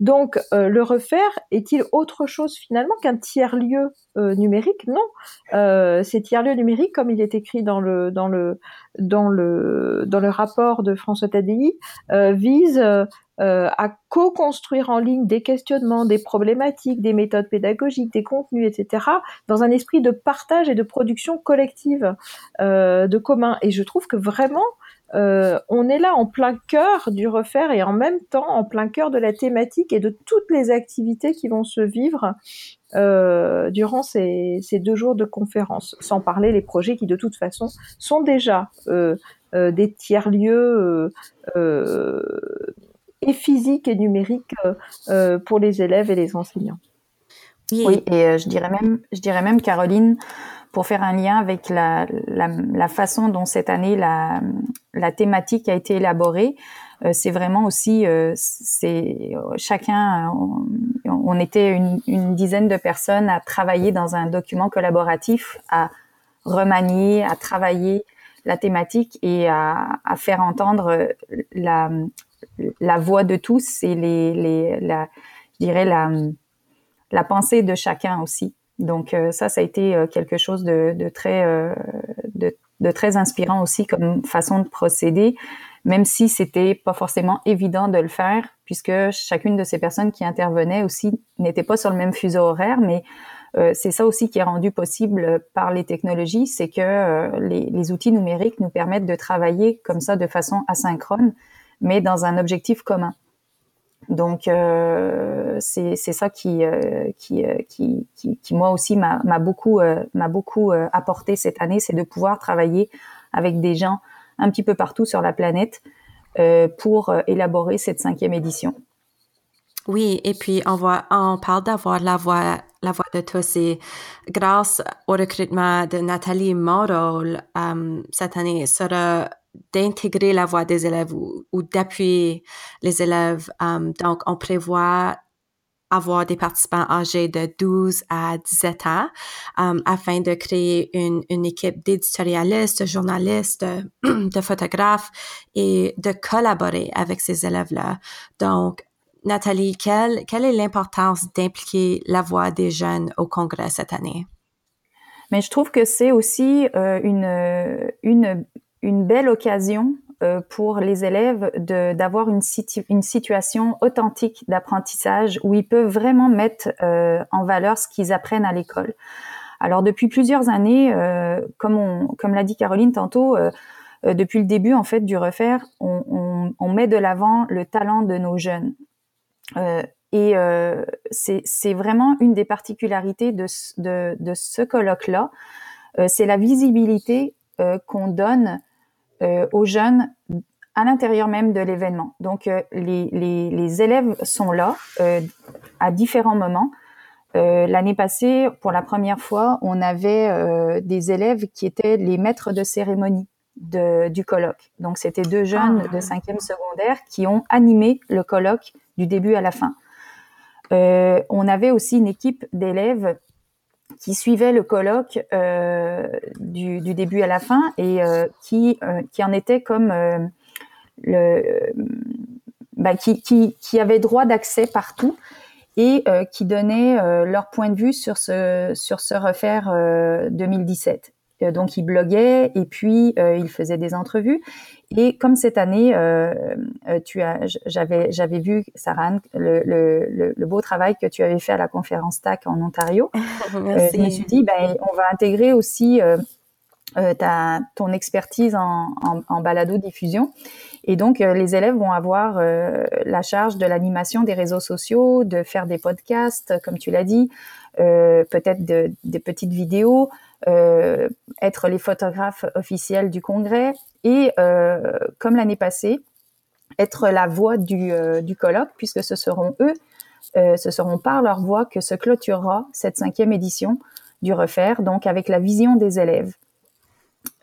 Donc, le refaire est-il autre chose finalement qu'un tiers-lieu numérique? Non. ces tiers-lieux numériques, comme il est écrit dans le dans le dans le dans le rapport de François Tadei, visent euh, à co-construire en ligne des questionnements, des problématiques, des méthodes pédagogiques, des contenus, etc., dans un esprit de partage et de production collective euh, de commun. Et je trouve que vraiment, euh, on est là en plein cœur du refaire et en même temps en plein cœur de la thématique et de toutes les activités qui vont se vivre euh, durant ces, ces, deux jours de conférence, sans parler les projets qui de toute façon sont déjà euh, euh des tiers-lieux euh, et physique et numérique euh, euh, pour les élèves et les enseignants. Oui, et euh, je dirais même, je dirais même Caroline, pour faire un lien avec la, la, la façon dont cette année la, la thématique a été élaborée, c'est vraiment aussi, c'est chacun, on, on était une, une, dizaine de personnes à travailler dans un document collaboratif, à remanier, à travailler la thématique et à, à faire entendre la, la voix de tous et les, les la, je dirais la, la pensée de chacun aussi. Donc euh, ça, ça a été euh, quelque chose de, de très euh, de, très inspirant aussi comme façon de procéder, même si c'était pas forcément évident de le faire, puisque chacune de ces personnes qui intervenaient aussi n'était pas sur le même fuseau horaire, mais c'est ça aussi qui est rendu possible par les technologies, c'est que les, les, outils numériques nous permettent de travailler comme ça de façon asynchrone mais dans un objectif commun. Donc euh, c'est ça qui, euh, qui, euh, qui, qui, qui, moi aussi m'a beaucoup euh, m'a beaucoup euh, apporté cette année, c'est de pouvoir travailler avec des gens un petit peu partout sur la planète pour élaborer cette cinquième édition. Oui, et puis on, voit, on parle d'avoir la voix, la voix de tous et grâce au recrutement de Nathalie Moreau cette année sera d'intégrer la voix des élèves ou, d'appuyer les élèves. Um, donc, on prévoit avoir des participants âgés de 12 à 17 ans um, afin de créer une, une équipe d'éditorialistes, de journalistes, de, de, photographes et de collaborer avec ces élèves-là. Donc, Nathalie, quelle, quelle est l'importance d'impliquer la voix des jeunes au Congrès cette année? Mais je trouve que c'est aussi euh, une, une, une belle occasion euh, pour les élèves d'avoir une, une situation authentique d'apprentissage où ils peuvent vraiment mettre euh, en valeur ce qu'ils apprennent à l'école. Alors depuis plusieurs années, euh, comme, on, comme l'a dit Caroline tantôt, depuis le début en fait du refaire, on, on, on met de l'avant le talent de nos jeunes. et c'est vraiment une des particularités de, de, de ce colloque-là, c'est la visibilité qu'on donne euh, aux jeunes à l'intérieur même de l'événement. Donc euh, les, les, les, élèves sont là euh, à différents moments. L'année passée, pour la première fois, on avait des élèves qui étaient les maîtres de cérémonie de, du colloque. Donc c'était deux jeunes ah. de cinquième secondaire qui ont animé le colloque du début à la fin. on avait aussi une équipe d'élèves qui suivait le colloque euh, du, du, début à la fin et euh, qui, euh, qui en était comme euh, le, bah, qui, qui, qui avait droit d'accès partout et qui donnait leur point de vue sur ce sur ce refaire 2017. Donc ils bloguaient et puis ils faisaient des entrevues et comme cette année, euh, euh, tu as, j'avais, j'avais vu Saran le, le, le, beau travail que tu avais fait à la conférence TAC en Ontario. Euh, je me suis dit, ben, on va intégrer aussi euh, ta, ton expertise en, en, en balado diffusion. Et donc, les élèves vont avoir la charge de l'animation des réseaux sociaux, de faire des podcasts, comme tu l'as dit, peut-être de, des petites vidéos, euh, être les photographes officiels du congrès et, euh, comme l'année passée, être la voix du, euh, du colloque, puisque ce seront eux, ce seront par leur voix que se clôturera cette cinquième édition du refaire, donc avec la vision des élèves.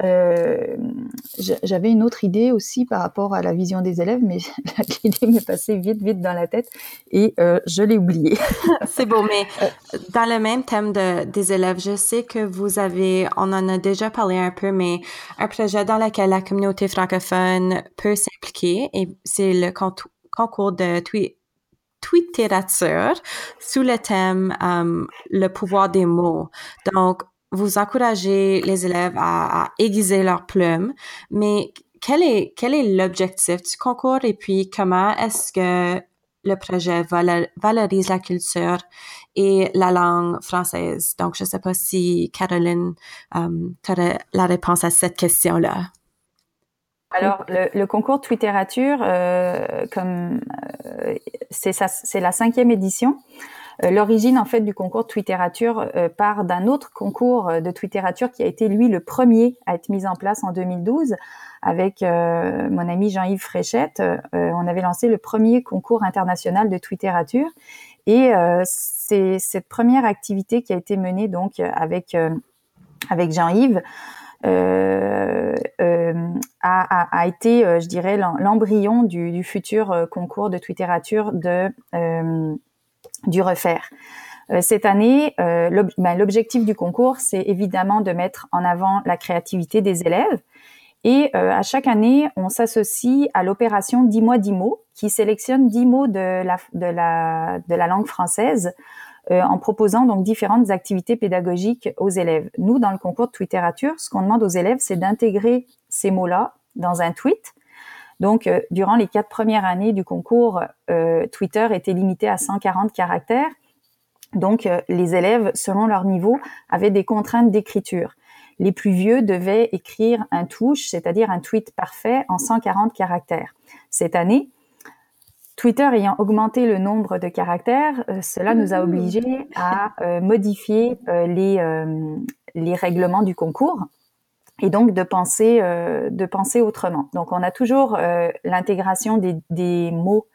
Euh, j'avais une autre idée aussi par rapport à la vision des élèves, mais l'idée m'est passée vite, vite dans la tête et euh, je l'ai oubliée. C'est beau, mais euh, dans le même thème de, des élèves, je sais que vous avez, on en a déjà parlé un peu, mais un projet dans lequel la communauté francophone peut s'impliquer et c'est le concours de tweet littérature sous le thème le pouvoir des mots. Donc, vous encouragez les élèves à, aiguiser leurs plumes, mais quel est, quel est l'objectif du concours et puis comment est-ce que le projet valorise la culture et la langue française? Donc, je ne sais pas si Caroline, um, tu aurais la réponse à cette question-là. Alors, le, concours de littérature, euh, comme euh, c'est la cinquième édition, euh, l'origine en fait du concours de littérature euh, part d'un autre concours euh, de littérature qui a été lui le premier à être mis en place en 2012 avec mon ami Jean-Yves Fréchette. on avait lancé le premier concours international de littérature et c'est cette première activité qui a été menée donc avec avec Jean-Yves. Euh, a, a, été, je dirais, l'embryon du, du, futur concours de littérature de du refaire. Euh, cette année, euh, ben, l'objectif du concours, c'est évidemment de mettre en avant la créativité des élèves. Et euh, à chaque année, on s'associe à l'opération 10 mois 10 mots, qui sélectionne 10 mots de la, de la, de la langue française en proposant donc différentes activités pédagogiques aux élèves. Nous, dans le concours de littérature, ce qu'on demande aux élèves, c'est d'intégrer ces mots-là dans un tweet donc, euh, durant les quatre premières années du concours, euh, Twitter était limité à 140 caractères. Donc, euh, les élèves, selon leur niveau, avaient des contraintes d'écriture. Les plus vieux devaient écrire un touche, c'est-à-dire un tweet parfait en 140 caractères. Cette année, Twitter ayant augmenté le nombre de caractères, cela nous a obligés à modifier les, les règlements du concours et donc de penser euh, de penser autrement. Donc on a toujours euh, l'intégration des, des, mots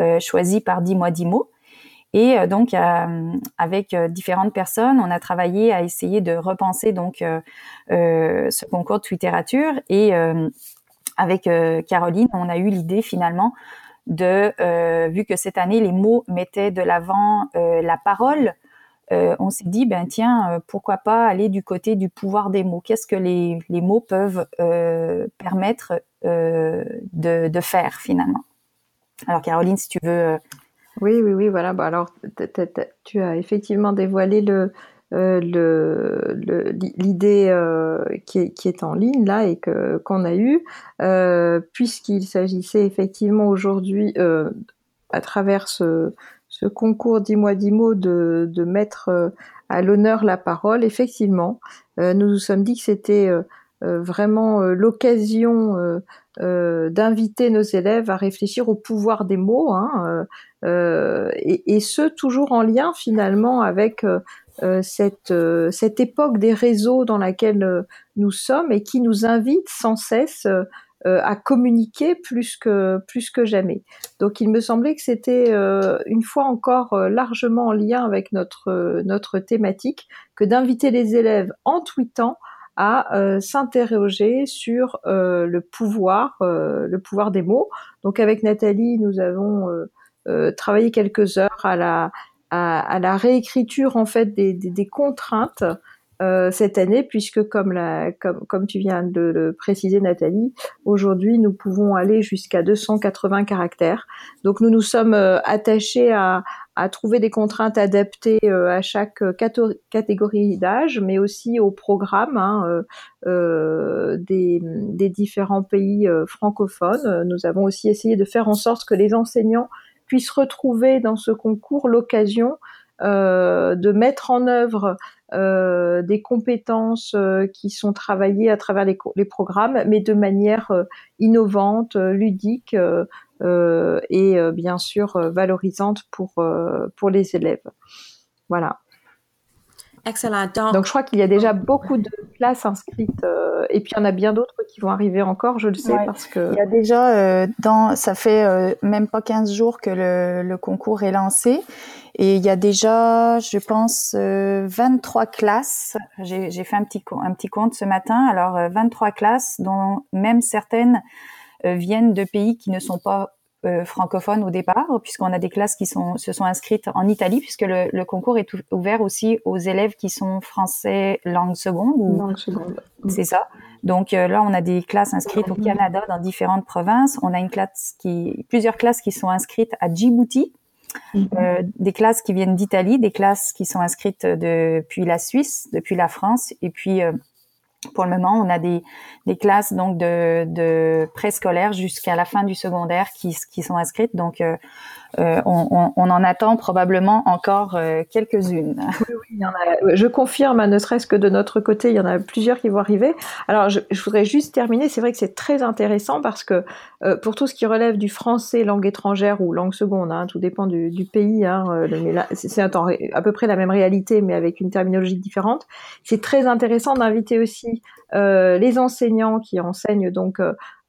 euh, choisis par 10 mois 10 mots. Et euh, donc avec différentes personnes, on a travaillé à essayer de repenser donc ce concours de littérature et avec Caroline, on a eu l'idée finalement de, vu que cette année les mots mettaient de l'avant la parole, on s'est dit, ben tiens, pourquoi pas aller du côté du pouvoir des mots Qu'est-ce que les, mots peuvent permettre de, faire finalement? Alors Caroline, si tu veux. Oui, oui, oui, voilà. Bah, alors, tu as effectivement dévoilé le, euh, l'idée euh, qui, est, en ligne là et qu'on a eu, euh, puisqu'il s'agissait effectivement aujourd'hui à travers ce, ce concours 10 mois 10 mots de, de mettre à l'honneur la parole, effectivement, nous nous sommes dit que c'était vraiment l'occasion d'inviter nos élèves à réfléchir au pouvoir des mots, hein, et, et, ce toujours en lien finalement avec euh, cette, euh, cette époque des réseaux dans laquelle euh, nous sommes et qui nous invite sans cesse à communiquer plus que plus que jamais. Donc il me semblait que c'était une fois encore largement en lien avec notre notre thématique que d'inviter les élèves en tweetant à s'interroger sur le pouvoir le pouvoir des mots. Donc avec Nathalie, nous avons travaillé quelques heures à la à, la réécriture en fait des, des, contraintes euh, cette année, puisque comme, la, comme, comme tu viens de le préciser Nathalie, aujourd'hui nous pouvons aller jusqu'à 280 caractères. Donc nous nous sommes euh, attachés à, à trouver des contraintes adaptées euh, à chaque catégorie d'âge, mais aussi au programme hein, euh, des, des, différents pays francophones. Nous avons aussi essayé de faire en sorte que les enseignants puissent retrouver dans ce concours l'occasion euh, de mettre en œuvre euh, des compétences euh, qui sont travaillées à travers les, les programmes, mais de manière innovante, ludique et bien sûr valorisante pour, pour les élèves. Voilà. Excellent. Donc, je crois qu'il y a déjà beaucoup de places inscrites euh, et puis il y en a bien d'autres qui vont arriver encore, je le sais parce que il y a déjà euh, dans ça fait euh, même pas 15 jours que le, le, concours est lancé et il y a déjà je pense 23 classes. J'ai fait un petit un petit compte ce matin. Alors 23 classes dont même certaines viennent de pays qui ne sont pas euh, francophone au départ, puisqu'on a des classes qui sont, se sont inscrites en Italie, puisque le, le concours est ouvert aussi aux élèves qui sont français langue seconde. Ou... Langue seconde. C'est ça. Donc euh, là, on a des classes inscrites au Canada dans différentes provinces. On a une classe qui, plusieurs classes qui sont inscrites à Djibouti. Mhm. Euh, des classes qui viennent d'Italie, des classes qui sont inscrites depuis la Suisse, depuis la France, et puis euh, pour le moment, on a des, classes donc de, de préscolaire jusqu'à la fin du secondaire qui, qui sont inscrites. Donc, euh, euh, on, en attend probablement encore euh, quelques-unes. Oui, oui, il y en a, je confirme, hein, ne serait-ce que de notre côté, il y en a plusieurs qui vont arriver. Alors, je, voudrais juste terminer. C'est vrai que c'est très intéressant parce que euh, pour tout ce qui relève du français langue étrangère ou langue seconde, hein, tout dépend du, pays. Hein, c'est à peu près la même réalité, mais avec une terminologie différente. C'est très intéressant d'inviter aussi les enseignants qui enseignent donc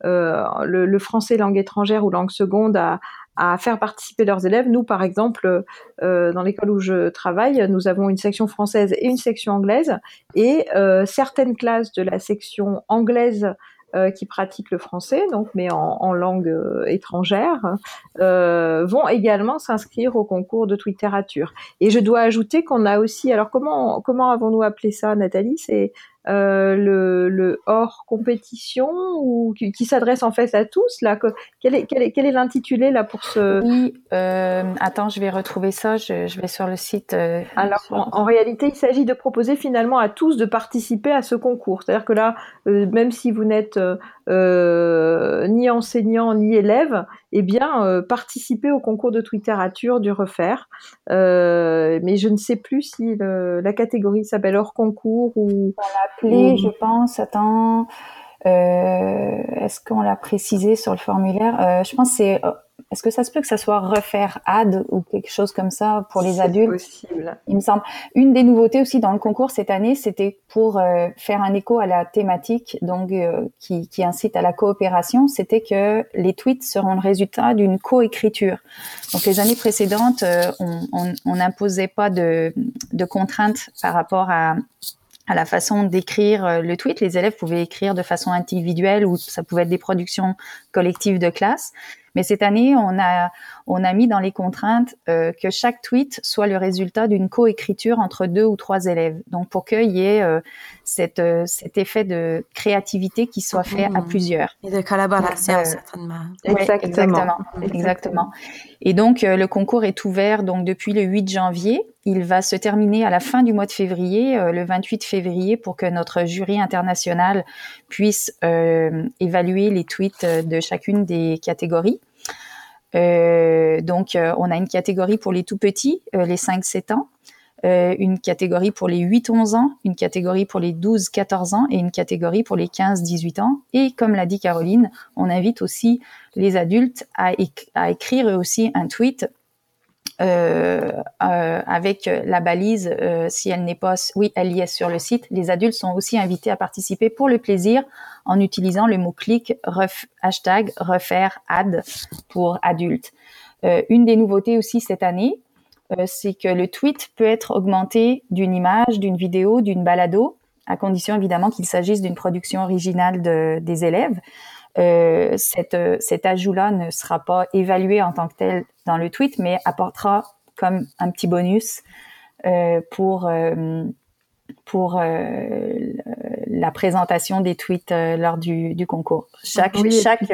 le, le, français langue étrangère ou langue seconde à, à faire participer leurs élèves. Nous, par exemple, euh, dans l'école où je travaille, nous avons une section française et une section anglaise, et euh, certaines classes de la section anglaise euh, qui pratiquent le français, donc mais en, en langue euh, étrangère, euh, vont également s'inscrire au concours de littérature. Et je dois ajouter qu'on a aussi, alors comment comment avons-nous appelé ça, Nathalie? C'est euh, le, le, hors compétition ou qui, qui s'adresse en fait à tous là quel est quel est quel est l'intitulé là pour ce oui euh, attends je vais retrouver ça je, je vais sur le site euh, alors en, réalité il s'agit de proposer finalement à tous de participer à ce concours. C'est à dire que là euh, même si vous n'êtes euh, ni enseignant ni élève eh bien participer au concours de littérature du refaire mais je ne sais plus si le, la catégorie s'appelle hors concours ou je pense. Attends, euh, est-ce qu'on l'a précisé sur le formulaire? Euh, Je pense c'est. Euh, est-ce que ça se peut que ça soit refaire ad ou quelque chose comme ça pour les adultes? possible. Il me semble. Une des nouveautés aussi dans le concours cette année, c'était pour faire un écho à la thématique, donc qui, qui, incite à la coopération, c'était que les tweets seront le résultat d'une coécriture. Donc les années précédentes, on n'imposait pas de, de contraintes par rapport à à la façon d'écrire euh, le tweet. Les élèves pouvaient écrire de façon individuelle ou ça pouvait être des productions collectives de classe. Mais cette année, on a, on a mis dans les contraintes euh, que chaque tweet soit le résultat d'une coécriture entre deux ou trois élèves. Donc, pour qu'il y ait euh, cette, euh, cet effet de créativité qui soit fait à mmh. plusieurs. Et de collaboration, certainement. exactement. Exactement. Et donc, le concours est ouvert donc depuis le 8 janvier. Il va se terminer à la fin du mois de février, le 28 février, pour que notre jury international puisse évaluer les tweets de chacune des catégories. Euh, donc, euh, on a une catégorie pour les tout petits, euh, les 5-7 ans, une catégorie pour les 8-11 ans, une catégorie pour les 12-14 ans et une catégorie pour les 15-18 ans. Et comme l'a dit Caroline, on invite aussi les adultes à, à écrire aussi un tweet euh, euh, avec la balise, euh, si elle n'est pas, oui, elle y est sur le site. Les adultes sont aussi invités à participer pour le plaisir en utilisant le mot-clic hashtag refaire ad pour adultes. une des nouveautés aussi cette année, c'est que le tweet peut être augmenté d'une image, d'une vidéo, d'une balado, à condition évidemment qu'il s'agisse d'une production originale de, des élèves. Euh, cette, cet ajout-là ne sera pas évalué en tant que tel dans le tweet, mais apportera comme un petit bonus euh, pour euh, pour euh, la présentation des tweets euh, lors du, du, concours. Chaque, chaque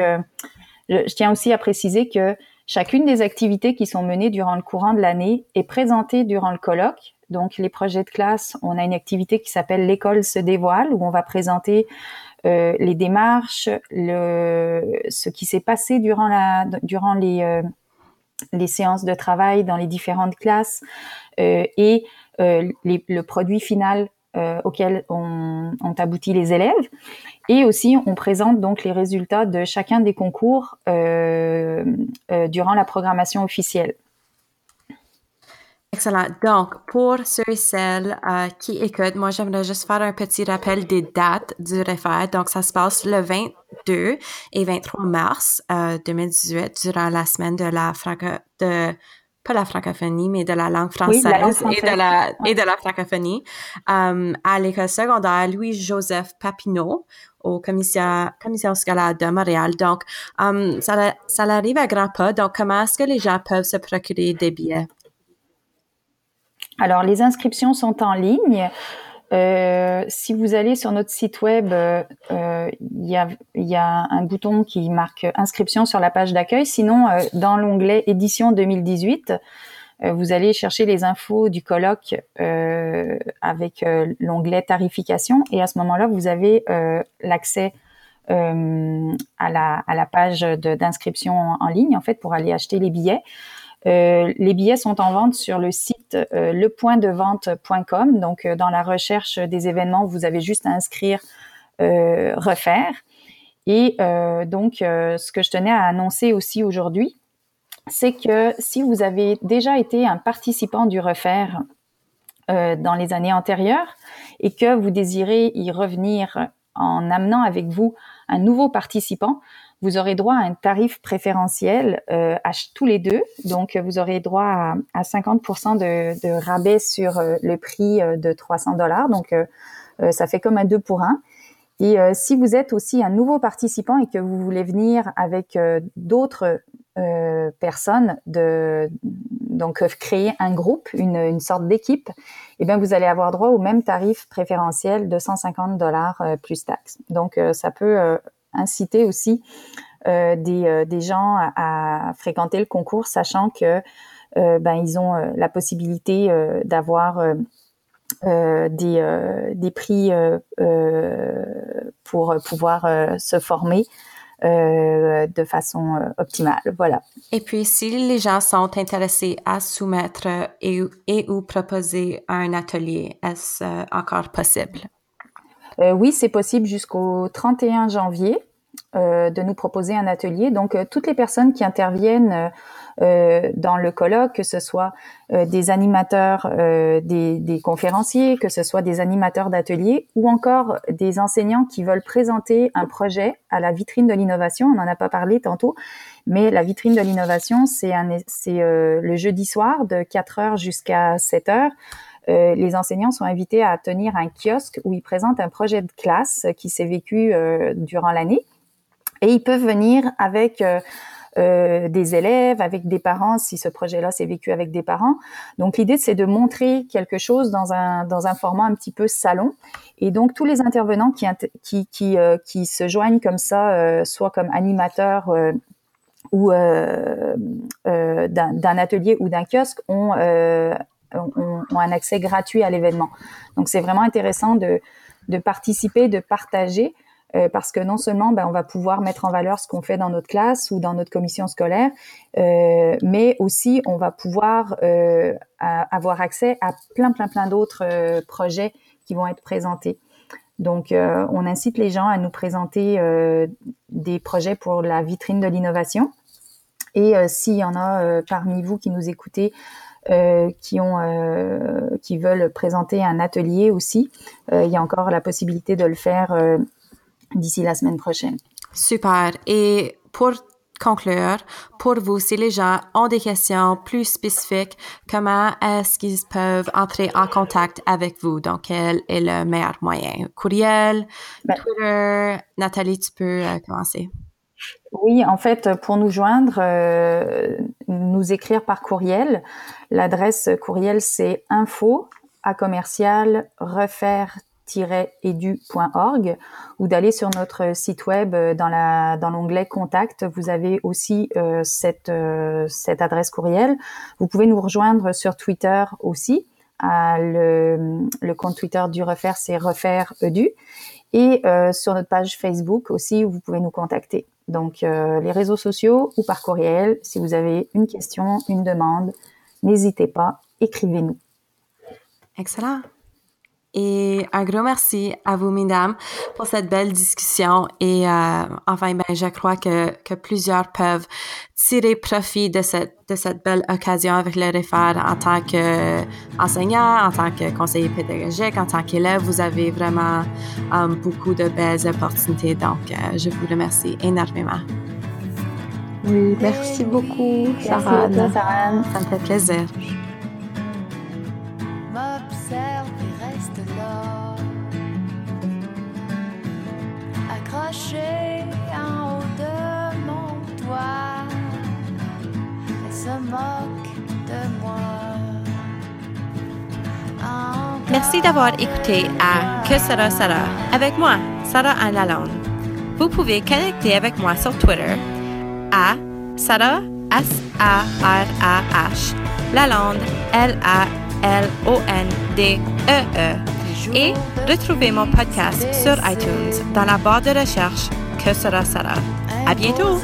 je tiens aussi à préciser que chacune des activités qui sont menées durant le courant de l'année est présentée durant le colloque. Donc, les projets de classe, on a une activité qui s'appelle l'école se dévoile, où on va présenter euh, les démarches, le, ce qui s'est passé durant, la, durant les, euh, les séances de travail dans les différentes classes euh, et les, le produit final auquel ont, ont, abouti les élèves. Et aussi, on présente donc les résultats de chacun des concours durant la programmation officielle. Excellent. Donc, pour ceux et celles euh, qui écoutent, moi, j'aimerais juste faire un petit rappel des dates du refaire. Donc, ça se passe le 22 et 23 mars 2018 euh, durant la semaine de la franco de pas la francophonie, mais de la langue française, et de la et de la francophonie euh, à l'école secondaire Louis-Joseph Papineau au commission, commission scolaire de Montréal. Donc, ça, ça arrive à grands pas. Donc, comment est-ce que les gens peuvent se procurer des billets? Alors, les inscriptions sont en ligne. Euh, si vous allez sur notre site web, euh, il y, a, un bouton qui marque inscription sur la page d'accueil. Sinon, euh, dans l'onglet édition 2018, euh, vous allez chercher les infos du colloque avec l'onglet tarification et à ce moment-là, vous avez l'accès à la, page d'inscription en ligne en fait pour aller acheter les billets. Euh, les billets sont en vente sur le site euh, lepointdevente.com. Donc, euh, dans la recherche des événements, vous avez juste à inscrire euh, refaire. Et donc, ce que je tenais à annoncer aussi aujourd'hui, c'est que si vous avez déjà été un participant du refaire dans les années antérieures et que vous désirez y revenir en amenant avec vous un nouveau participant, vous aurez droit à un tarif préférentiel euh, à tous les deux. Donc, vous aurez droit à, à 50% de, de, rabais sur euh, le prix euh, de 300 dollars. Donc, euh, ça fait comme un 2 pour 1. Et si vous êtes aussi un nouveau participant et que vous voulez venir avec d'autres personnes, de, donc créer un groupe, une, une sorte d'équipe, eh bien vous allez avoir droit au même tarif préférentiel de 150 dollars plus taxes. Donc ça peut inciter aussi euh, des, euh, des, gens à, fréquenter le concours, sachant que euh, ben, ils ont la possibilité d'avoir des, des prix pour pouvoir se former. de façon optimale. Voilà. Et puis, si les gens sont intéressés à soumettre et, et ou proposer un atelier, est-ce encore possible? Euh, oui, c'est possible jusqu'au 31 janvier. Euh, de nous proposer un atelier. Donc, euh, toutes les personnes qui interviennent dans le colloque, que ce soit des animateurs, des, conférenciers, que ce soit des animateurs d'ateliers ou encore des enseignants qui veulent présenter un projet à la vitrine de l'innovation. On n'en a pas parlé tantôt, mais la vitrine de l'innovation, c'est le jeudi soir de 4 heures jusqu'à 7 heures. Euh, les enseignants sont invités à tenir un kiosque où ils présentent un projet de classe qui s'est vécu euh, durant l'année. Et ils peuvent venir avec euh, des élèves, avec des parents, si ce projet-là s'est vécu avec des parents. Donc l'idée, c'est de montrer quelque chose dans un, dans un format un petit peu salon. Et donc tous les intervenants qui, qui, qui, qui se joignent comme ça, soit comme animateurs ou euh, euh, d'un atelier ou d'un kiosque ont, euh, ont, un accès gratuit à l'événement. Donc c'est vraiment intéressant de, participer, de partager. Euh, parce que non seulement ben, on va pouvoir mettre en valeur ce qu'on fait dans notre classe ou dans notre commission scolaire, euh, mais aussi on va pouvoir euh, avoir accès à plein plein plein d'autres projets qui vont être présentés. Donc, on incite les gens à nous présenter des projets pour la vitrine de l'innovation. Et s'il y en a parmi vous qui nous écoutez, qui ont, qui veulent présenter un atelier aussi, il y a encore la possibilité de le faire d'ici la semaine prochaine. Super. Et pour conclure, pour vous, si les gens ont des questions plus spécifiques, comment est-ce qu'ils peuvent entrer en contact avec vous? Donc, quel est le meilleur moyen? Courriel, ben Twitter? Nathalie, tu peux euh, commencer. Oui, en fait, pour nous joindre, euh, nous écrire par courriel. L'adresse courriel, c'est info à commercial refaire edu.org ou d'aller sur notre site web euh, dans la l'onglet contact. Vous avez aussi cette euh, cette adresse courriel. Vous pouvez nous rejoindre sur Twitter aussi. le, le compte Twitter du Refaire, c'est Refaire Edu. Et sur notre page Facebook aussi, vous pouvez nous contacter. Donc, les réseaux sociaux ou par courriel. Si vous avez une question, une demande, n'hésitez pas, écrivez-nous. Excellent. Et un gros merci à vous, mesdames, pour cette belle discussion. Et euh, enfin, ben, je crois que, que plusieurs peuvent tirer profit de cette, de cette belle occasion avec le REFAR en tant qu'enseignant, en tant que conseiller pédagogique, en tant qu'élève. Vous avez vraiment euh, beaucoup de belles opportunités. Donc, euh, je vous remercie énormément. Oui, merci beaucoup, Sarah. Merci Sarah. Ça me fait plaisir. Merci d'avoir écouté à Que sera Sarah avec moi, Sarah Anne Lalonde. Vous pouvez connecter avec moi sur Twitter à Sarah S-A-R-A-H Lalonde L-A-L-O-N-D-E-E. -E et retrouvez mon podcast sur iTunes dans la barre de recherche Que sera Sarah. À bientôt!